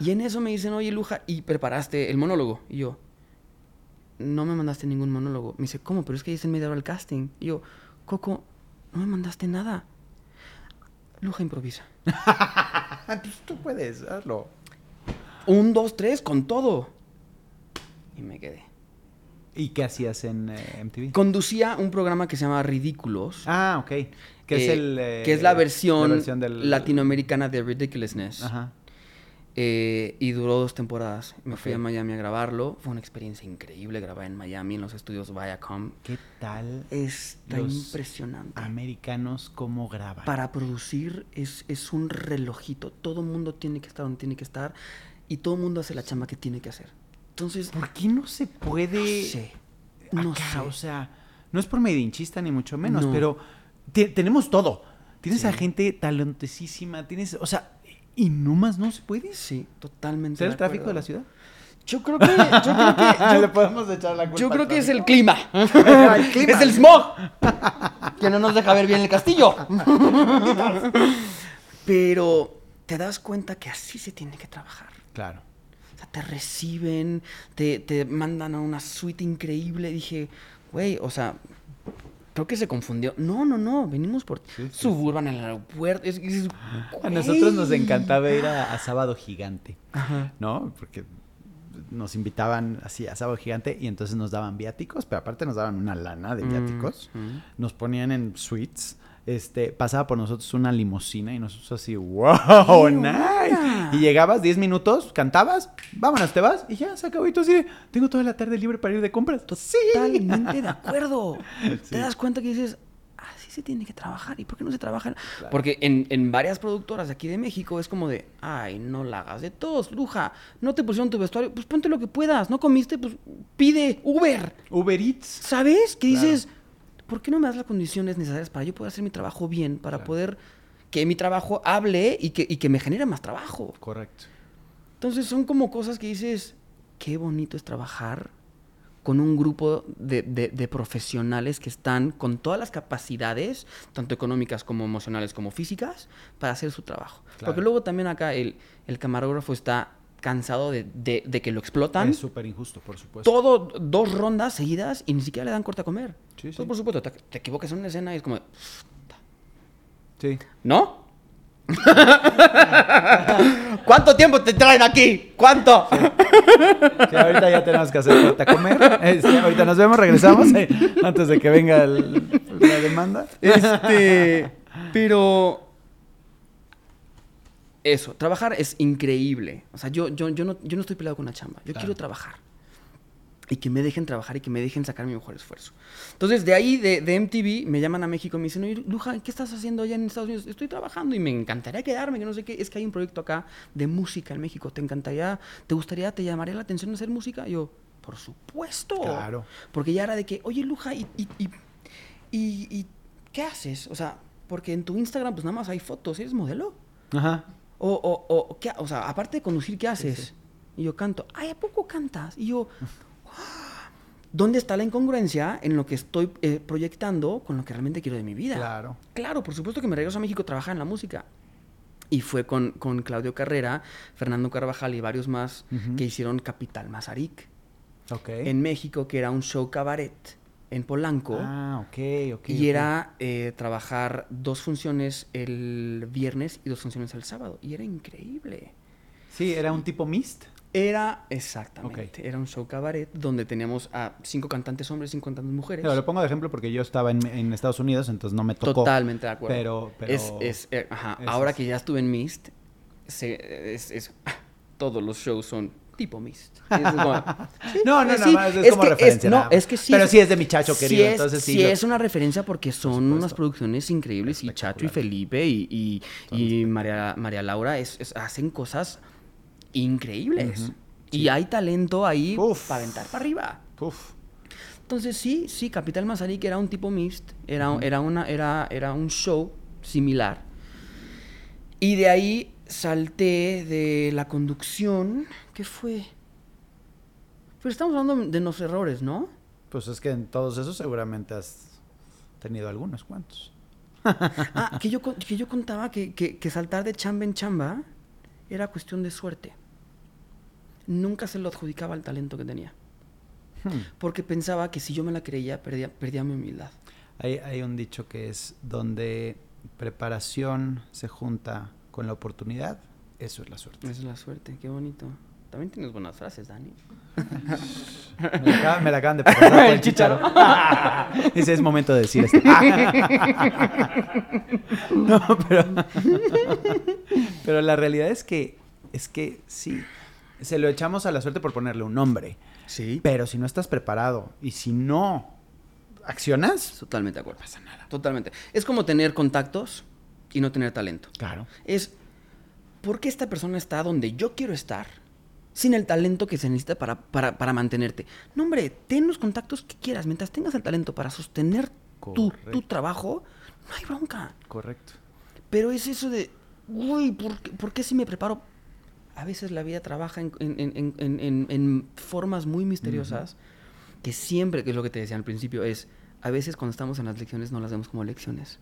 Y en eso me dicen, oye, Luja, ¿y preparaste el monólogo? Y yo, no me mandaste ningún monólogo. Me dice, ¿cómo? Pero es que hice en media hora el casting. Y yo, Coco, no me mandaste nada. Luja improvisa. pues tú puedes, hazlo. Un, dos, tres, con todo. Y me quedé. ¿Y qué hacías en eh, MTV? Conducía un programa que se llama Ridículos. Ah, ok. Que es eh, el... eh, que es la versión, la versión del... latinoamericana de Ridiculousness. Ajá. Eh, y duró dos temporadas. Me fui a Miami a grabarlo. Fue una experiencia increíble grabar en Miami, en los estudios Viacom. ¿Qué tal Está Los impresionante. americanos cómo graban? Para producir es, es un relojito. Todo mundo tiene que estar donde tiene que estar. Y todo el mundo hace la chamba que tiene que hacer. Entonces, ¿Por qué no se puede? no sé. No acá? sé. O sea, no es por medinchista ni mucho menos, No. pero te- tenemos todo. Tienes Sí. a gente talentosísima, tienes, o sea, y nomás no se puede. Sí, totalmente. ¿Ser el tráfico de la ciudad? Yo creo que. Yo creo que. yo- podemos echar la Yo creo que es el clima. El clima. Es el smog. que no nos deja ver bien el castillo. Pero te das cuenta que así se tiene que trabajar. Claro. Te reciben, te, te mandan a una suite increíble. Dije, güey, o sea, creo que se confundió. No, no, no, venimos por Sí, sí, Suburban el aeropuerto. Es- es- A nosotros nos encantaba ir a, a Sábado Gigante, Ajá. ¿no? Porque nos invitaban así a Sábado Gigante y entonces nos daban viáticos, pero aparte nos daban una lana de viáticos. Mm, Nos ponían en suites. Este, pasaba por nosotros una limusina y nosotros así, wow, ¡Qué nice. Y llegabas 10 minutos, cantabas, vámonos, te vas y ya se acabó. Y tú así, tengo toda la tarde libre para ir de compras. Sí. Totalmente de acuerdo. Sí. Te das cuenta que dices, así se tiene que trabajar. ¿Y por qué no se trabaja? Porque en, en varias productoras aquí de México es como de, ay, no la hagas de todos, luja. No te pusieron tu vestuario, pues ponte lo que puedas. No comiste, pues pide Uber. Uber Eats. ¿Sabes? Que Claro. dices, ¿por qué no me das las condiciones necesarias para yo poder hacer mi trabajo bien? Para Claro. poder que mi trabajo hable y que, y que me genere más trabajo. Correcto. Entonces son como cosas que dices, qué bonito es trabajar con un grupo de, de- de profesionales que están con todas las capacidades, tanto económicas como emocionales como físicas, para hacer su trabajo. Claro. Porque luego también acá el, el camarógrafo está cansado de, de- de que lo explotan. Es súper injusto, por supuesto. Todo, dos rondas seguidas y ni siquiera le dan corte a comer. Sí, Entonces, sí. por supuesto, te, te equivocas en una escena y es como, de, Sí. ¿no? ¿Cuánto tiempo te traen aquí? ¿Cuánto? Sí, ahorita ya tenemos que hacer corte a comer. Este, ahorita nos vemos, regresamos eh, antes de que venga el- la demanda. Este, pero eso, trabajar es increíble. O sea, yo, yo, yo, no, yo no estoy peleado con la chamba. Yo Claro. quiero trabajar. Y que me dejen trabajar y que me dejen sacar mi mejor esfuerzo. Entonces, de ahí, de, de MTV, me llaman a México y me dicen, oye, Luja, ¿qué estás haciendo allá en Estados Unidos? Estoy trabajando y me encantaría quedarme, que no sé qué. Es que hay un proyecto acá de música en México. ¿Te encantaría, te gustaría, te llamaría la atención hacer música? Y yo, por supuesto. Claro. Porque ya era de que, oye, Luja, ¿y, y, y, y- y qué haces? O sea, porque en tu Instagram pues nada más hay fotos, ¿eres modelo? Ajá. O, o, o, ¿qué o sea, aparte de conducir, ¿qué haces? sí. Y yo canto, ay, ¿a poco cantas? Y yo, ¿dónde está la incongruencia en lo que estoy eh, proyectando con lo que realmente quiero de mi vida? Claro. Claro, por supuesto que me regreso a México a trabajar en la música. Y fue con, con Claudio Carrera, Fernando Carvajal y varios más que hicieron Capital Mazarik en México, que era un show cabaret en Polanco. Ah, ok, ok. y era eh, trabajar dos funciones el viernes y dos funciones el sábado. Y era increíble. Sí, era un tipo mist. Era exactamente. Era un show cabaret donde teníamos a cinco cantantes hombres, cinco cantantes mujeres. Pero lo pongo de ejemplo porque yo estaba en, en Estados Unidos, entonces no me tocó. Totalmente de acuerdo. Pero, pero es, es, eh, ajá, ahora que ya estuve en Mist, se- es, es- todos los shows son tipo Mist. Es como- sí, No, no, nada sí, más, es como que referencia, no, nada más. es que sí. Pero sí es de mi Chacho sí querido, es- entonces sí sí lo- es una referencia porque son unas producciones increíbles y Chacho y. Felipe y, y, y María, María Laura es- es- hacen cosas increíbles. Y hay talento ahí Uf. para aventar para arriba. Uf. Entonces sí, sí, Capital Mazarik era un tipo mixed, era, era, una, era, era un show similar. Y de ahí salté de la conducción, ¿qué fue? Pero estamos hablando de los errores, ¿no? Pues es que en todos esos seguramente has tenido algunos cuantos. Ah, que yo, que yo contaba que, que- que saltar de chamba en chamba era cuestión de suerte. Nunca se lo adjudicaba al talento que tenía. Hmm. Porque pensaba que si yo me la creía, perdía, perdía mi humildad. Hay, hay un dicho que es donde preparación se junta con la oportunidad, eso es la suerte. Esa es la suerte, qué bonito. También tienes buenas frases, Dani. Me la, acaban, me la acaban de pasar por el chicharo. Ese es momento de decir esto. no, pero, pero la realidad es que, es que sí, se lo echamos a la suerte por ponerle un nombre. Sí. Pero si no estás preparado y si no accionas, Totalmente de acuerdo. pasa nada. Totalmente. Es como tener contactos y no tener talento. claro. Es, ¿por qué esta persona está donde yo quiero estar sin el talento que se necesita para, para, para mantenerte. No, hombre, ten los contactos que quieras. Mientras tengas el talento para sostener tu, tu trabajo, no hay bronca. Correcto. Pero es eso de, uy, ¿por qué, por qué si me preparo? A veces la vida trabaja en, en- en- en- en- en formas muy misteriosas que siempre, que es lo que te decía al principio, es, a veces cuando estamos en las lecciones no las vemos como lecciones.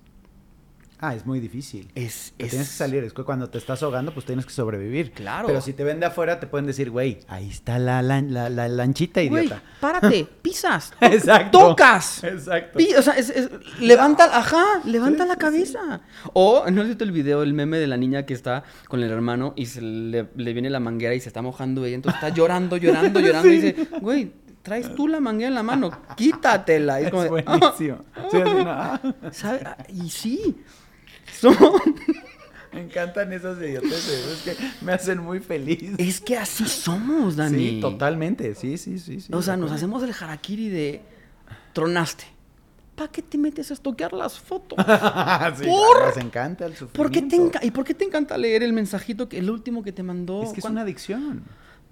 Ah, es muy difícil. Es, es- tienes que salir, es que cuando te estás ahogando, pues tienes que sobrevivir. Claro. Pero si te ven de afuera, te pueden decir, güey, ahí está la, lan- la, la lanchita, Güey, idiota. párate, pisas, to- Exacto. tocas. Exacto. O sea, es- es- levanta, ajá, levanta la cabeza. O, ¿no visto el video, el meme de la niña que está con el hermano y se le, le viene la manguera y se está mojando ella, entonces está llorando, llorando, llorando y dice, güey, traes tú la manguera en la mano, quítatela. Y es como buenísimo. Ah. "Ah", ¿sabe? Ah, Y sí, Me encantan esas idioteces, es que me hacen muy feliz. es que así somos, Dani. Sí, totalmente, sí, sí, sí. sí O sea, nos hacemos el harakiri de tronaste. ¿Para qué te metes a estoquear las fotos? Sí, ¿Por? Les encanta el sufrimiento. ¿Por qué te enca- ¿Y por qué te encanta leer el mensajito, que el último que te mandó? Es que es ¿Cuán- una adicción.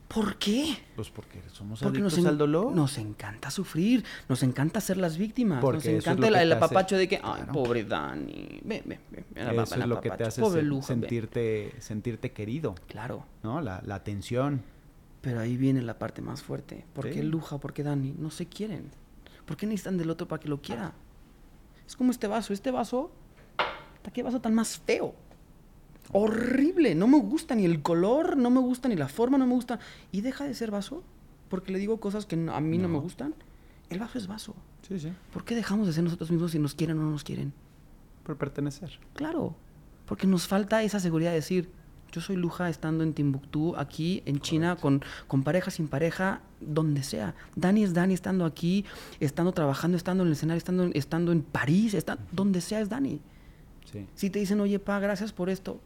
¿Por qué? Pues porque somos Porque adictos nos, al dolor. nos encanta sufrir, nos encanta ser las víctimas, Porque nos es encanta el, el apapacho de que, ay, Claro. pobre Dani, ven, ven, ven, ven, Eso es lo que te hace pobre se- Luja, ven". sentirte, sentirte querido, Claro, ¿no? La, la atención. pero ahí viene la parte más fuerte. ¿Por Sí. qué Luja, por qué Dani no se quieren? ¿Por qué necesitan del otro para que lo quiera? Es como este vaso, este vaso, ¿para qué vaso tan más feo? Horrible, no me gusta ni el color, no me gusta ni la forma, no me gusta. Y deja de ser vaso porque le digo cosas que a mí no. me gustan. El vaso es vaso. Sí, sí. ¿Por qué dejamos de ser nosotros mismos si nos quieren o no nos quieren? Por pertenecer. Claro, porque nos falta esa seguridad de decir, yo soy Luja estando en Timbuktu, aquí en China, con, con pareja, sin pareja, donde sea. Dani es Dani estando aquí, estando trabajando, estando en el escenario, estando, en- estando en París, está, donde sea es Dani. Sí. Si te dicen, oye, pa, gracias por esto,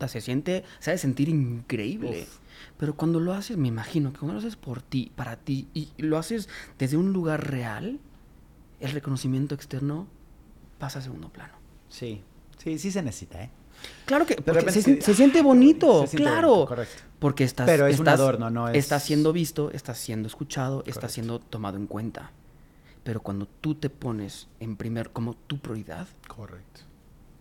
puta, se siente, se ha de sentir increíble. Uf. Pero cuando lo haces, me imagino que cuando lo haces por ti, para ti, y lo haces desde un lugar real, el reconocimiento externo pasa a segundo plano. Sí. Sí, sí se necesita, ¿eh? Claro que repente se, ah, siente bonito, se siente claro. bonito, correcto. Porque estás, Pero es un estás- adorno, no es- Estás siendo visto, estás siendo escuchado, estás Correcto. siendo tomado en cuenta. Pero cuando tú te pones en primer como tu prioridad, Correcto.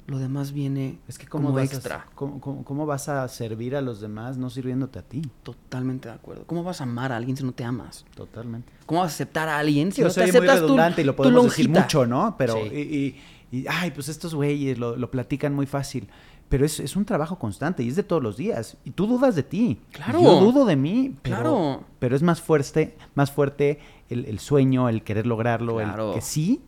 Lo demás viene Es que cómo como vas extra. A, cómo, cómo- cómo vas a servir a los demás no sirviéndote a ti? Totalmente de acuerdo. ¿Cómo vas a amar a alguien si no te amas? Totalmente. ¿Cómo vas a aceptar a alguien si Sí, no sea, te muy aceptas tú- redundante y lo podemos decir mucho, ¿no? Pero, Sí. y, y- y, ay, pues estos güeyes lo, lo platican muy fácil. Pero es, es un trabajo constante y es de todos los días. Y tú dudas de ti. Claro. Yo dudo de mí. Pero, Claro. Pero es más fuerte, más fuerte el, el sueño, el querer lograrlo, Claro. el que sí,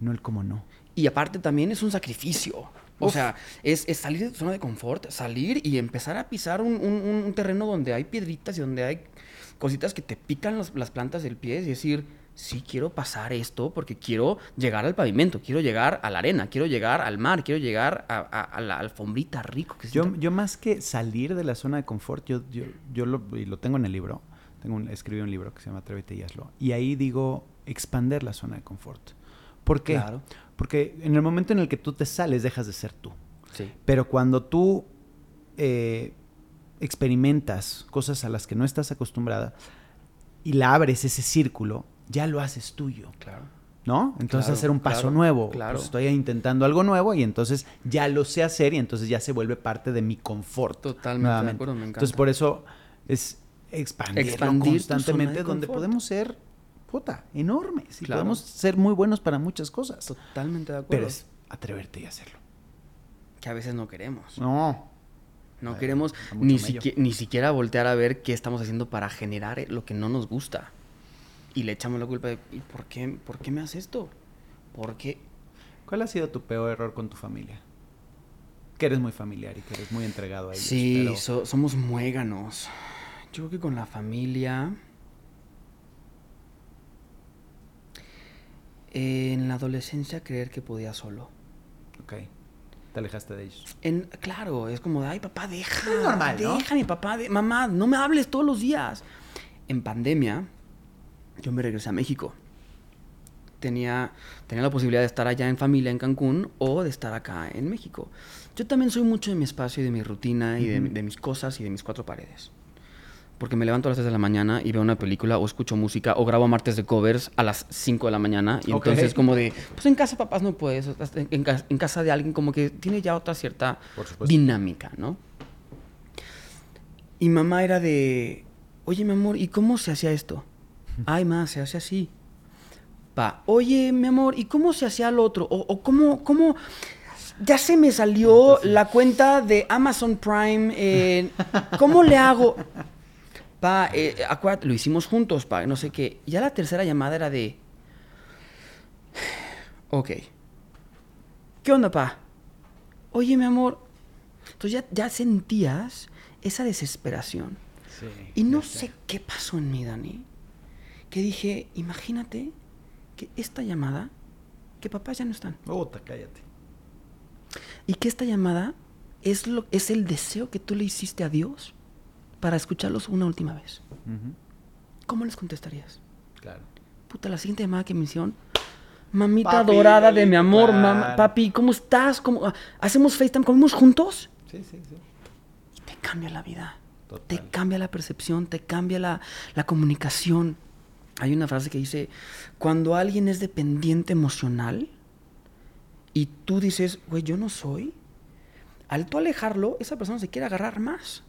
no el cómo no. Y aparte también es un sacrificio. O Uf. sea, es, es salir de tu zona de confort, salir y empezar a pisar un, un- un terreno donde hay piedritas y donde hay cositas que te pican las, las plantas del pie y decir, sí quiero pasar esto porque quiero llegar al pavimento, quiero llegar a la arena, quiero llegar al mar, quiero llegar a, a- a la alfombrita rico que Yo, yo más que salir de la zona de confort, yo, yo, yo lo, y lo tengo en el libro, tengo un- escribí un libro que se llama Atrévete y hazlo, y ahí digo expander la zona de confort. ¿Por qué? Claro. Porque en el momento en el que tú te sales, dejas de ser tú. Sí. Pero cuando tú eh, experimentas cosas a las que no estás acostumbrada y la abres ese círculo, ya lo haces tuyo. Claro. ¿No? Entonces Claro, hacer un paso claro, nuevo. claro. Pues estoy intentando algo nuevo y entonces ya lo sé hacer y entonces ya se vuelve parte de mi confort. Totalmente de acuerdo, me Entonces encanta. por eso es expandirlo Expandir constantemente de donde podemos ser, puta, enormes y Claro. podemos ser muy buenos para muchas cosas. Totalmente de acuerdo. Pero es atreverte y hacerlo. Que a veces no queremos. No. No Ay, queremos ni, siqui- ni siquiera voltear a ver qué estamos haciendo para generar lo que no nos gusta. Y le echamos la culpa de, ¿y por qué, por qué me haces esto? ¿Por qué? ¿Cuál ha sido tu peor error con tu familia? Que eres muy familiar y que eres muy entregado a ellos. Sí, pero- so- somos muéganos. Yo creo que con la familia... En la adolescencia creer que podía solo. Ok. Te alejaste de ellos. En, claro, es como de, ay, papá, deja. Es normal, ¿no? Deja, mi papá, de, mamá, no me hables todos los días. En pandemia, yo me regresé a México. Tenía, tenía la posibilidad de estar allá en familia en Cancún o de estar acá en México. Yo también soy mucho de mi espacio y de mi rutina y de mis cosas y de mis cuatro paredes. Porque me levanto a las 3 de la mañana y veo una película o escucho música o grabo martes de covers a las 5 de la mañana. Y entonces como de, pues en casa papás no puedes, en, ca- en casa de alguien como que tiene ya otra cierta dinámica, ¿no? Y mamá era de, oye mi amor, ¿y cómo se hacía esto? Ay, ma, se hace así. Pa, oye mi amor, ¿y cómo se hacía lo otro? O, o cómo, cómo... Ya se me salió la cuenta de Amazon Prime. eh, ¿Cómo le hago? Pa, eh, acuérdate, lo hicimos juntos, pa, no sé qué. Ya la tercera llamada era de... Ok. ¿Qué onda, pa? Oye, mi amor. Entonces ya, ya sentías esa desesperación. Sí, Y no sé qué pasó en mí, Dani. Que dije, imagínate que esta llamada, que papás ya no están. Puta, cállate. Y que esta llamada es, lo, es el deseo que tú le hiciste a Dios para escucharlos una última vez. ¿Cómo les contestarías? Claro. Puta, la siguiente llamada que me hicieron. Mamita Papi, dorada de mi amor, claro. mamá, papi, ¿cómo estás? ¿Cómo, ah, ¿Hacemos FaceTime? ¿Comemos juntos? Sí, sí, sí. Y te cambia la vida. Total. Te cambia la percepción, te cambia la, la comunicación. Hay una frase que dice, cuando alguien es dependiente emocional y tú dices, güey, yo no soy, al tú alejarlo, esa persona se quiere agarrar más.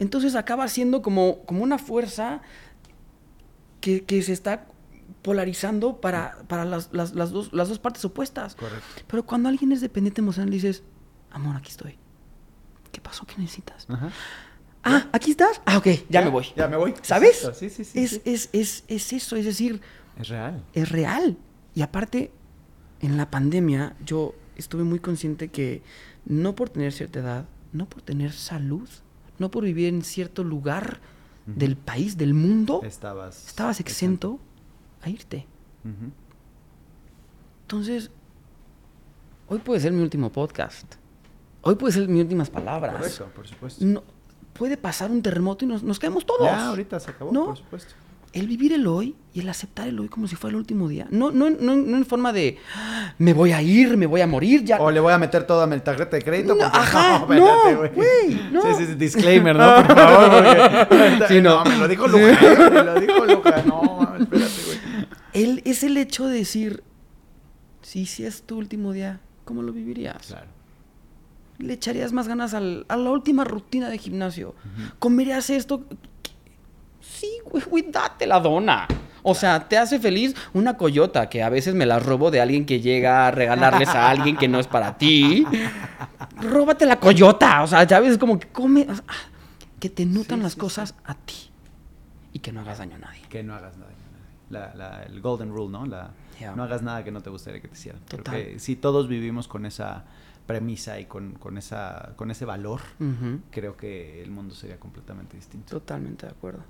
Entonces acaba siendo como, como una fuerza que, que se está polarizando para, para las, las- las dos, las dos partes opuestas. Correcto. Pero cuando alguien es dependiente emocional, dices, amor, aquí estoy. ¿Qué pasó? ¿Qué necesitas? Ajá. Ah, ¿aquí estás? Ah, ok, ya, me voy. Ya me voy. ¿Sabes? Sí, sí, sí. es, sí. Es, es, es eso, es decir, Es real. es real. Y aparte, en la pandemia, yo estuve muy consciente que no por tener cierta edad, no por tener salud, no por vivir en cierto lugar del país, del mundo, Estabas. estabas exento a irte. Entonces, hoy puede ser mi último podcast. Hoy puede ser mis últimas palabras. Correcto, por supuesto. No, puede pasar un terremoto y nos, nos caemos todos. Ya, ahorita se acabó, ¿No? por supuesto. El vivir el hoy y el aceptar el hoy como si fuera el último día. No, no, no, no en forma de "Ah, me voy a ir, me voy a morir, ya. O le voy a meter toda mi tarjeta de crédito. No, ajá, espérate, no, güey, no. Sí, sí, sí, disclaimer, ¿no? Por favor, porque... Sí, no. me lo dijo Luja, me lo dijo Luja. No, mames, espérate, güey. Él es el hecho de decir, si, si es tu último día, ¿cómo lo vivirías? Claro. ¿Le echarías más ganas al- a la última rutina de gimnasio? ¿Comerías esto? Sí, güey, date la dona. O sea, te hace feliz una coyota que a veces me la robo de alguien que llega a regalarles a alguien que no es para ti. Róbate la coyota. O sea, ya ves como que come. o sea, ah, que te nutran Sí, las sí, cosas a ti. Y que no hagas daño a nadie. Que no hagas nada. La, la- el golden rule, ¿no? La. No hagas nada que no te gustaría que te hicieran. Creo Total. que si todos vivimos con esa premisa y con, con, esa, con ese valor, creo que el mundo sería completamente distinto. Totalmente de acuerdo.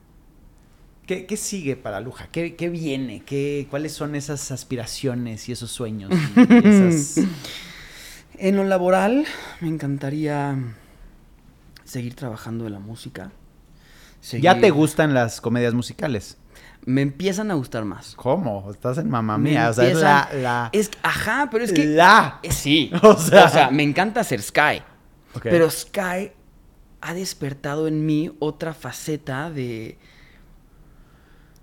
¿Qué, qué sigue para Luja? ¿Qué, qué viene? ¿Qué, ¿Cuáles son esas aspiraciones y esos sueños? y esas- En lo laboral, me encantaría seguir trabajando de la música. ¿Ya te gustan las comedias musicales? Me empiezan a gustar más. ¿Cómo? Estás en mamá mía. O sea, es la, es- ajá, pero es que... La. Sí. O O sea- me encanta hacer Sky. Pero Sky ha despertado en mí otra faceta de...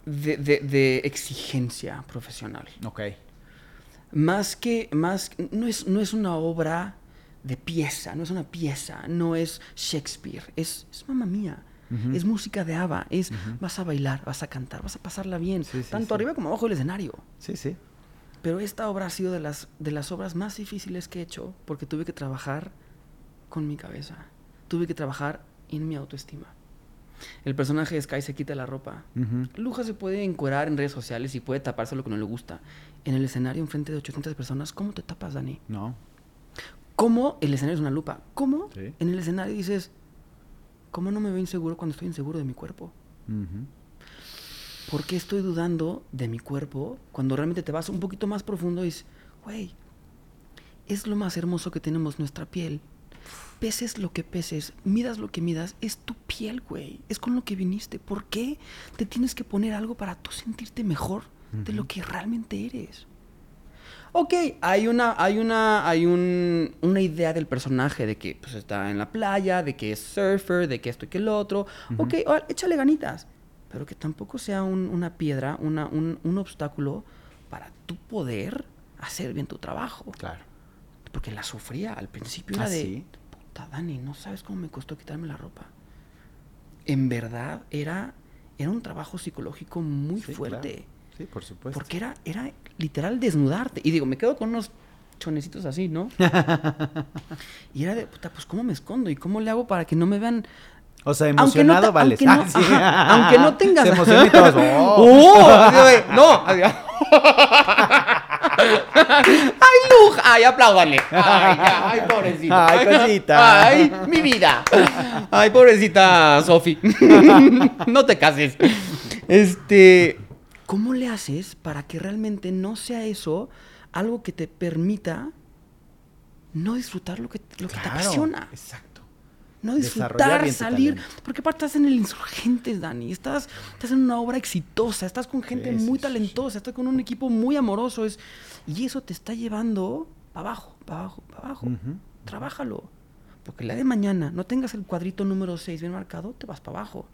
De, de- de exigencia profesional. Ok. Más que, más, no es, no es una obra de pieza, no es una pieza, no es Shakespeare, es, es mamá mía. Es música de Ava, es vas a bailar, vas a cantar, vas a pasarla bien, Sí, sí, tanto sí. arriba como abajo del escenario. Sí, sí. Pero esta obra ha sido de las, de las obras más difíciles que he hecho porque tuve que trabajar con mi cabeza. Tuve que trabajar en mi autoestima. El personaje de Sky se quita la ropa. Ujú. Luja se puede encuerar en redes sociales y puede taparse lo que no le gusta. En el escenario, enfrente de 800 personas, ¿cómo te tapas, Dani? No. ¿Cómo el escenario es una lupa? ¿Cómo Sí. en el escenario dices, ¿cómo no me veo inseguro cuando estoy inseguro de mi cuerpo? ¿Por qué estoy dudando de mi cuerpo cuando realmente te vas un poquito más profundo y dices, güey, es lo más hermoso que tenemos nuestra piel? Peses lo que peses, midas lo que midas, es tu piel, güey. Es con lo que viniste. ¿Por qué te tienes que poner algo para tú sentirte mejor de lo que realmente eres? Ok, hay una, hay una, hay un, una idea del personaje de que pues, está en la playa, de que es surfer, de que esto y que el otro. Ok, échale ganitas. Pero que tampoco sea un- una piedra, una, un, un obstáculo para tu poder hacer bien tu trabajo. Claro. Porque la sufría al principio. Era ¿Ah, de, sí? puta, Dani, no sabes cómo me costó quitarme la ropa. En verdad, era, era un trabajo psicológico muy Sí, fuerte. claro. Sí, por supuesto. Porque era, era literal desnudarte. Y digo, me quedo con unos chonecitos así, ¿no? y era de, puta, pues ¿cómo me escondo? ¿Y cómo le hago para que no me vean? O sea, Aunque no emocionado te- vales. aunque no- Ah, sí. ajá, aunque no tengas- Se emociona y todos. ¡oh! ¡Oh! ¡No! ¡Ay, Luz! ¡Ay, apláudanle! ¡Ay, ya! ¡Ay, pobrecita! Ay, cosita. ¡Ay, mi vida! ¡Ay, pobrecita Sofi! no te cases. Este... ¿Cómo le haces para que realmente no sea eso algo que te permita no disfrutar lo que, lo que te apasiona? Exacto. No disfrutar, salir. talento. Porque aparte estás en el Insurgentes, Dani. Estás, estás en una obra exitosa, estás con gente Sí, sí, muy sí, talentosa, estás con un equipo muy amoroso. Es, y eso te está llevando para abajo, para abajo, para abajo. Ujú. Trabájalo. Porque la de mañana no tengas el cuadrito número 6 bien marcado, te vas para abajo.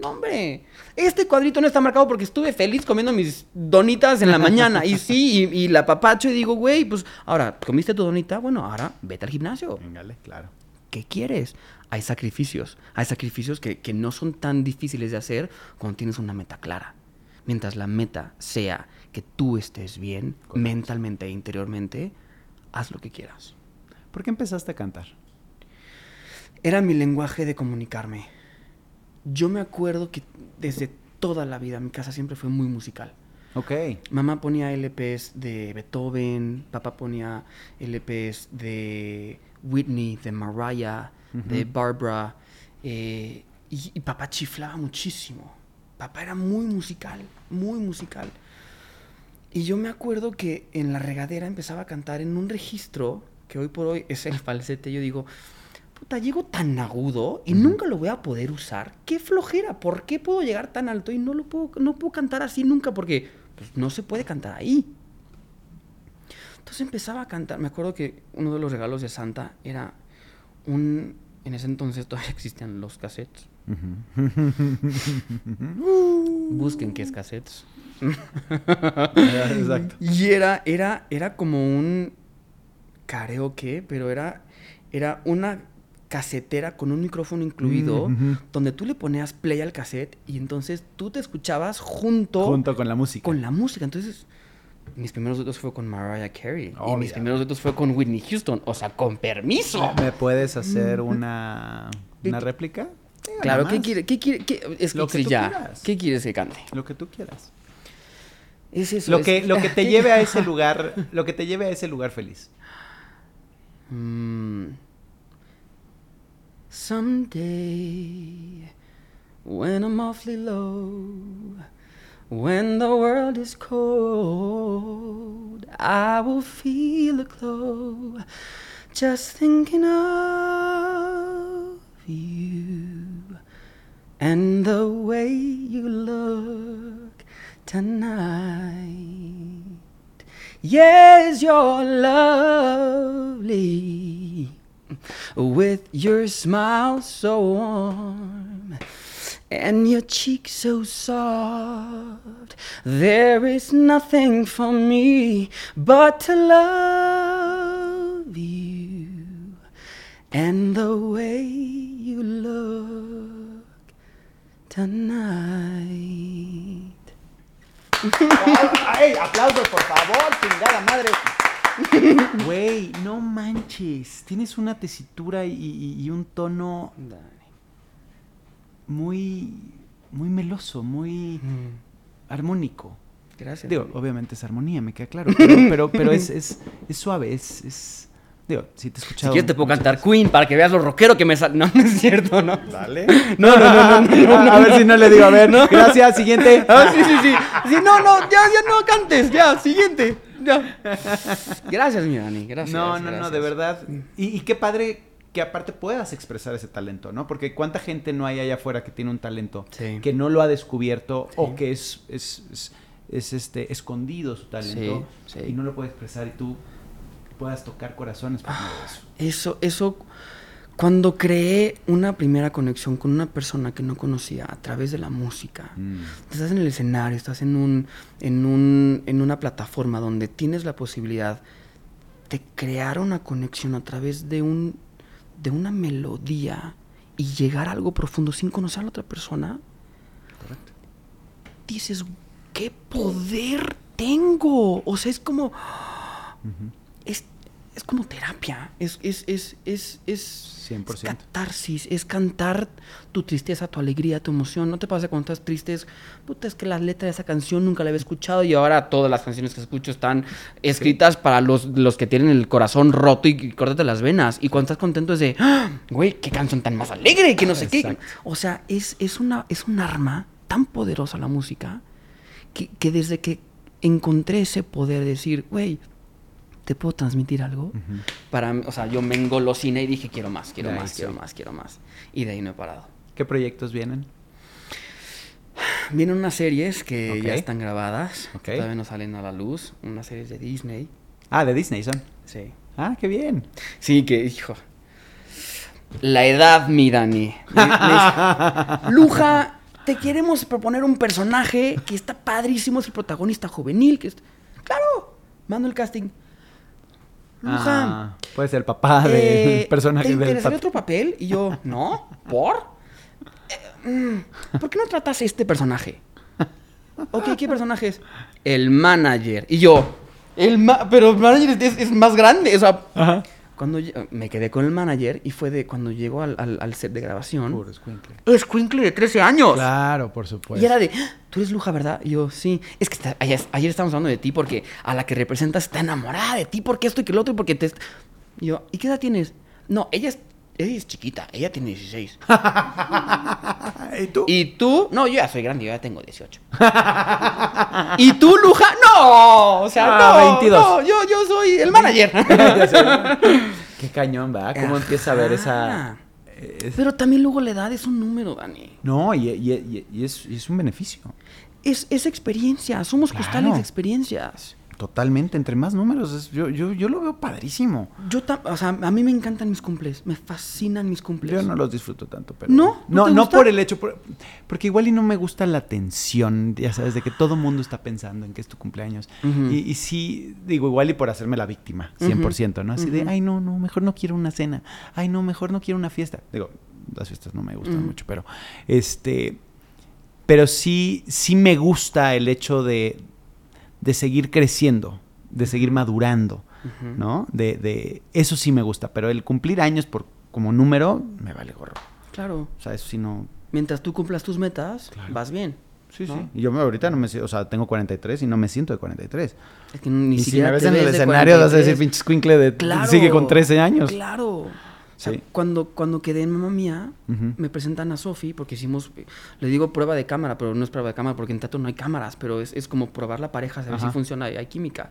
No, hombre. Este cuadrito no está marcado porque estuve feliz comiendo mis donitas en la mañana. Y sí, y, y la papacho y digo, güey, pues ahora, ¿comiste tu donita? Bueno, ahora vete al gimnasio. Véngale, claro. ¿Qué quieres? Hay sacrificios. Hay sacrificios que, que no son tan difíciles de hacer cuando tienes una meta clara. Mientras la meta sea que tú estés bien Correcto. mentalmente e interiormente, haz lo que quieras. ¿Por qué empezaste a cantar? Era mi lenguaje de comunicarme. Yo me acuerdo que desde toda la vida mi casa siempre fue muy musical. Ok. Mamá ponía LPs de Beethoven, papá ponía LPs de Whitney, de Mariah, de. Barbara, eh, y, y papá chiflaba muchísimo. Papá era muy musical, muy musical. Y yo me acuerdo que en la regadera empezaba a cantar en un registro que hoy por hoy es el falsete. Yo digo, puta, llego tan agudo y nunca lo voy a poder usar. Qué flojera, ¿por qué puedo llegar tan alto y no lo puedo, no puedo cantar así nunca? Porque pues, no se puede cantar ahí. Entonces empezaba a cantar. Me acuerdo que uno de los regalos de Santa era un. En ese entonces todavía existían los cassettes. Busquen qué es cassettes. Exacto. Y era, era, era como un karaoke, pero era, era una casetera con un micrófono incluido, Mm, donde tú le ponías play al cassette y entonces tú te escuchabas junto, Junto con la música. con la música. Entonces, mis primeros duetos fue con Mariah Carey. y Oh, mis primeros duetos fue con Whitney Houston. O sea, con permiso. ¿Me puedes hacer una, una réplica? Sí, Claro, ¿qué más. quiere? ¿Qué quiere? qué- es Lo que que tú ya. quieras. ¿Qué quieres que cante? Lo que tú quieras. Es eso. Lo es- que, lo que te lleve a ese lugar, lo que te lleve a ese lugar feliz. Mm. Someday, when I'm awfully low, when the world is cold, I will feel a glow just thinking of you and the way you look tonight. Yes, you're lovely with your smile so warm and your cheek so soft. There is nothing for me but to love you and the way you look tonight. ¡Ay, aplausos, por favor, chingada madre! Güey, no manches. Tienes una tesitura y, y- y un tono muy, muy meloso, muy armónico. Gracias. Digo, obviamente es armonía, me queda claro. Pero, pero, pero es, es, es suave, es, es- Digo, si te he Si escuchado. quieres te puedo cantar veces. Queen para que veas lo rockero que me sale. No, no es cierto, no. Dale. No, no, no, no, no, no, A ver si no le digo, a ver. No. Gracias, siguiente. Ah, sí, sí, sí. Sí, no, no, ya, ya no cantes, ya, siguiente. Ya. Gracias, mi Dani, gracias. No, no, no, de verdad. Y, y qué padre que aparte puedas expresar ese talento, ¿no? Porque cuánta gente no hay allá afuera que tiene un talento Sí. que no lo ha descubierto Sí. o que es, es, es, es este escondido su talento Sí, y no lo puede expresar y tú puedas tocar corazones por eso. Eso, eso, cuando creé una primera conexión con una persona que no conocía a través de la música, Mm. estás en el escenario, estás en un, en un, en una plataforma donde tienes la posibilidad de crear una conexión a través de un, de una melodía y llegar a algo profundo sin conocer a la otra persona, Correcto. dices, ¿qué poder tengo? O sea, es como, es como terapia, es, es, es, es, es, 100%. es catarsis, es cantar tu tristeza, tu alegría, tu emoción. ¿No te pasa cuando estás triste? Es, puta, es que la letra de esa canción nunca la había escuchado y ahora todas las canciones que escucho están escritas para los, los que tienen el corazón roto y, y córtate las venas. Y cuando estás contento es de, "Ah, güey, qué canción tan más alegre, que no sé qué. O sea, es, es, una, es un arma tan poderosa la música que, que desde que encontré ese poder de decir, güey, ¿te puedo transmitir algo? Para o sea, yo me engolosiné y dije, quiero más, quiero más, quiero más, quiero más. Y de ahí no he parado. ¿Qué proyectos vienen? Vienen unas series que ya están grabadas, Ok. todavía no salen a la luz, unas series de Disney. Ah, de Disney son. Sí. Ah, qué bien. Sí, que, hijo. La edad, mi Dani. Me- me- Luja, te queremos proponer un personaje que está padrísimo, es el protagonista juvenil, que es... Claro, mando el casting. Luja, Ah, puede ser el papá del eh, personaje ¿te interesaría otro papel? Y yo, ¿no? ¿Por? Eh, mm, ¿Por qué no tratas este personaje? Ok, ¿qué personaje es? El manager. Y yo, el ma- pero el manager es, es más grande. O sea, Ajá. Cuando me quedé con el manager y fue de cuando llegó al, al- al set de grabación. Puro escuincle. Es Quinkly de 13 años. Claro, por supuesto. Y era de, "Ah, tú eres Luja, ¿verdad? Y yo, sí. Es que está- ayer, ayer estábamos hablando de ti porque a la que representas está enamorada de ti porque esto y que lo otro y porque te... est-". Y yo, ¿y qué edad tienes? No, ella es, ella es chiquita, ella tiene 16. ¿Y tú? ¿Y tú? No, yo ya soy grande, yo ya tengo 18. ¿Y tú, Luja? No, o sea, Ah, no, 22. no, yo, yo soy el manager. Qué cañón, ¿verdad? ¿Cómo empieza a ver esa... Es- Pero también luego la edad es un número, Dani. No, y, y- y- y es, un beneficio. Es, es experiencia, somos Claro. de experiencias. Totalmente, entre más números, es- yo, yo, yo lo veo padrísimo. Yo, o sea, a mí me encantan mis cumples, me fascinan mis cumples. Yo no los disfruto tanto, pero... ¿No? ¿No No, por el hecho, por- porque igual y no me gusta la tensión, ya sabes, de que todo mundo está pensando en que es tu cumpleaños. Y, y sí, digo, igual y por hacerme la víctima, 100%, ¿no? Así de, ay, no, no, mejor no quiero una cena, ay, no, mejor no quiero una fiesta. Digo, las fiestas no me gustan mucho, pero, este, pero sí, sí me gusta el hecho de, de seguir creciendo, de seguir madurando. ¿no? De, de eso sí me gusta, pero el cumplir años por como número me vale gorro. Claro. O sea, eso sí no. Mientras tú cumplas tus metas, Claro. vas bien. Sí, ¿no? sí. Y yo ahorita no me siento, o sea, tengo 43 y no me siento de 43. Es que ni y si siquiera me ves te en el escenario vas a 43. decir pinche squinkle de Claro. sigue con 13 años. Claro. Sea, Sí. cuando, cuando quedé en mamá mía, me presentan a Sofi, porque hicimos, le digo prueba de cámara, pero no es prueba de cámara, porque en teatro no hay cámaras, pero es, es como probar la pareja, saber Ajá. si funciona, hay química.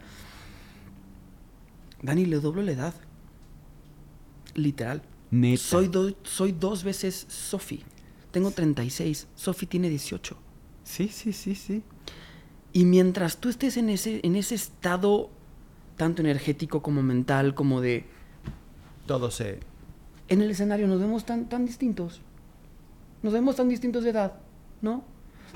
Dani, le doblo la edad. Literal. Neta. Soy, do- soy dos veces Sofi. Tengo 36, Sofi tiene 18. Sí, sí, sí, sí. Y mientras tú estés en ese, en ese estado, tanto energético como mental, como de... Todo se En el escenario nos vemos tan, tan distintos. Nos vemos tan distintos de edad, ¿no?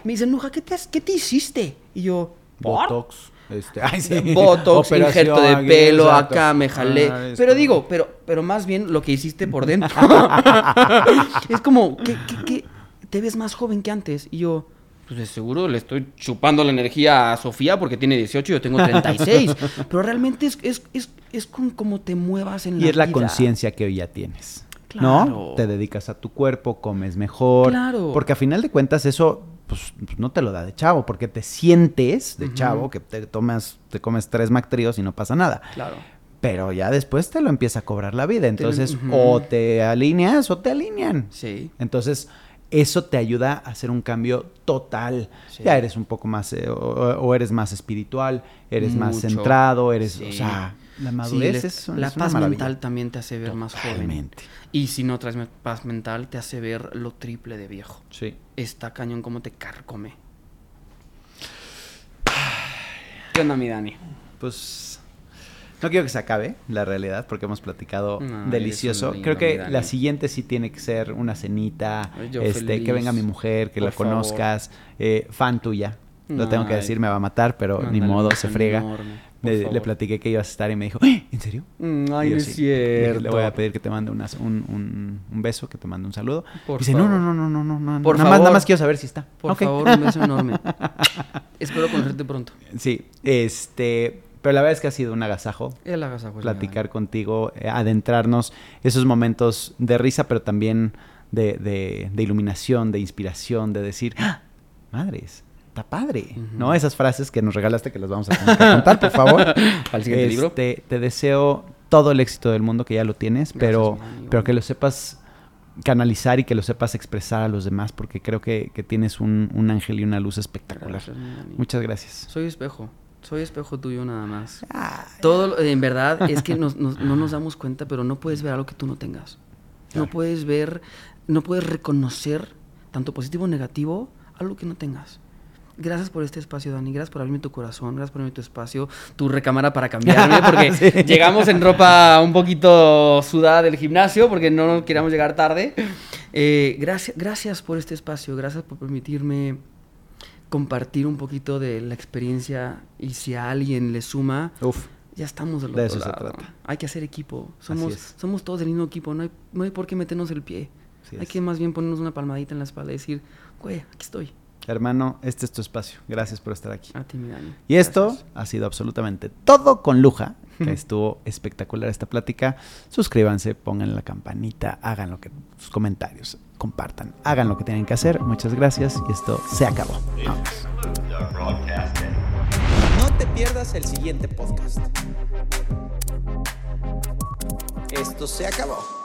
Me dicen, Nuja, ¿qué te, has- qué te hiciste? Y yo, ¿por? botox, este, ay, sí. Botox, injerto de pelo, exacto. acá me jalé. Ah, pero digo, pero, pero más bien lo que hiciste por dentro. es como, ¿qué, qué, qué? te ves más joven que antes. Y yo, pues de seguro le estoy chupando la energía a Sofía porque tiene 18 y yo tengo 36. pero realmente es, es, es, es con cómo te muevas en la Y es la vida. conciencia que hoy ya tienes. Claro. ¿No? Te dedicas a tu cuerpo, comes mejor. Claro. Porque a final de cuentas eso pues, no te lo da de chavo, porque te sientes de chavo que te tomas, te comes tres McTrios y no pasa nada. Claro. Pero ya después te lo empieza a cobrar la vida. Te lo- Entonces, o te alineas o te alinean. Sí. Entonces, eso te ayuda a hacer un cambio total. Sí. Ya eres un poco más, eh, o, o eres más espiritual, eres más centrado, eres, Sí. o sea, la Sí, madurez el- es, la es paz maravilla. mental también te hace ver más joven. Y si no traes paz mental, te hace ver lo triple de viejo. Sí. Está cañón como te carcome. ¿Qué onda, mi Dani? Pues no quiero que se acabe la realidad porque hemos platicado No, delicioso. Creo que la siguiente sí tiene que ser una cenita, yo este, feliz. que venga mi mujer, que Por la favor. conozcas, eh, fan tuya. Lo tengo que decir, me va a matar, pero ni Mándale modo, se enorme, por Le, platiqué que ibas a estar y me dijo, "¡Ah! ¿en serio? Mm, Ay, yo, no es "Sí". cierto. Le voy a pedir que te mande unas- un, un- un beso, que te mande un saludo. Por Dice, no, favor. no, no, no, no, no, no. Por nada más, nada más quiero saber si está. Por favor, un beso enorme. Espero conocerte pronto. Sí, este, pero la verdad es que ha sido un agasajo El agasajo platicar contigo, eh, adentrarnos esos momentos de risa, pero también de, de- de iluminación, de inspiración, de decir, ¡Ah! madres, está padre. ¿no? Esas frases que nos regalaste que las vamos a que contar, por favor. Al siguiente libro. Este, Te deseo todo el éxito del mundo, que ya lo tienes, Gracias, pero, pero que lo sepas canalizar y que lo sepas expresar a los demás, porque creo que, que tienes un, un ángel y una luz espectacular. Gracias. Muchas gracias. Soy espejo. Soy espejo tuyo nada más. Ah, Todo, en verdad, es que nos- nos- no nos damos cuenta, pero no puedes ver algo que tú no tengas. No puedes ver, no puedes reconocer, tanto positivo o negativo, algo que no tengas. Gracias por este espacio, Dani. Gracias por abrirme tu corazón. Gracias por abrirme tu espacio, tu recámara para cambiarme. Porque Sí. llegamos en ropa un poquito sudada del gimnasio porque no queríamos llegar tarde. Eh, gracias, gracias por este espacio. Gracias por permitirme compartir un poquito de la experiencia. Y si a alguien le suma, uf. ya estamos del De otro eso se lado. trata. Hay que hacer equipo. Somos, somos todos del mismo equipo. No hay, no hay por qué meternos el pie. Así hay es. que más bien ponernos una palmadita en la espalda y decir, güey, aquí estoy. Hermano, este es tu espacio. Gracias por estar aquí. A ti, mi Dani. Y esto Gracias. ha sido absolutamente todo con Luja, que estuvo espectacular esta plática. Suscríbanse, pongan la campanita, hagan lo que sus comentarios, compartan, hagan lo que tienen que hacer. Muchas gracias y esto se acabó. No te pierdas el siguiente podcast. Esto se acabó.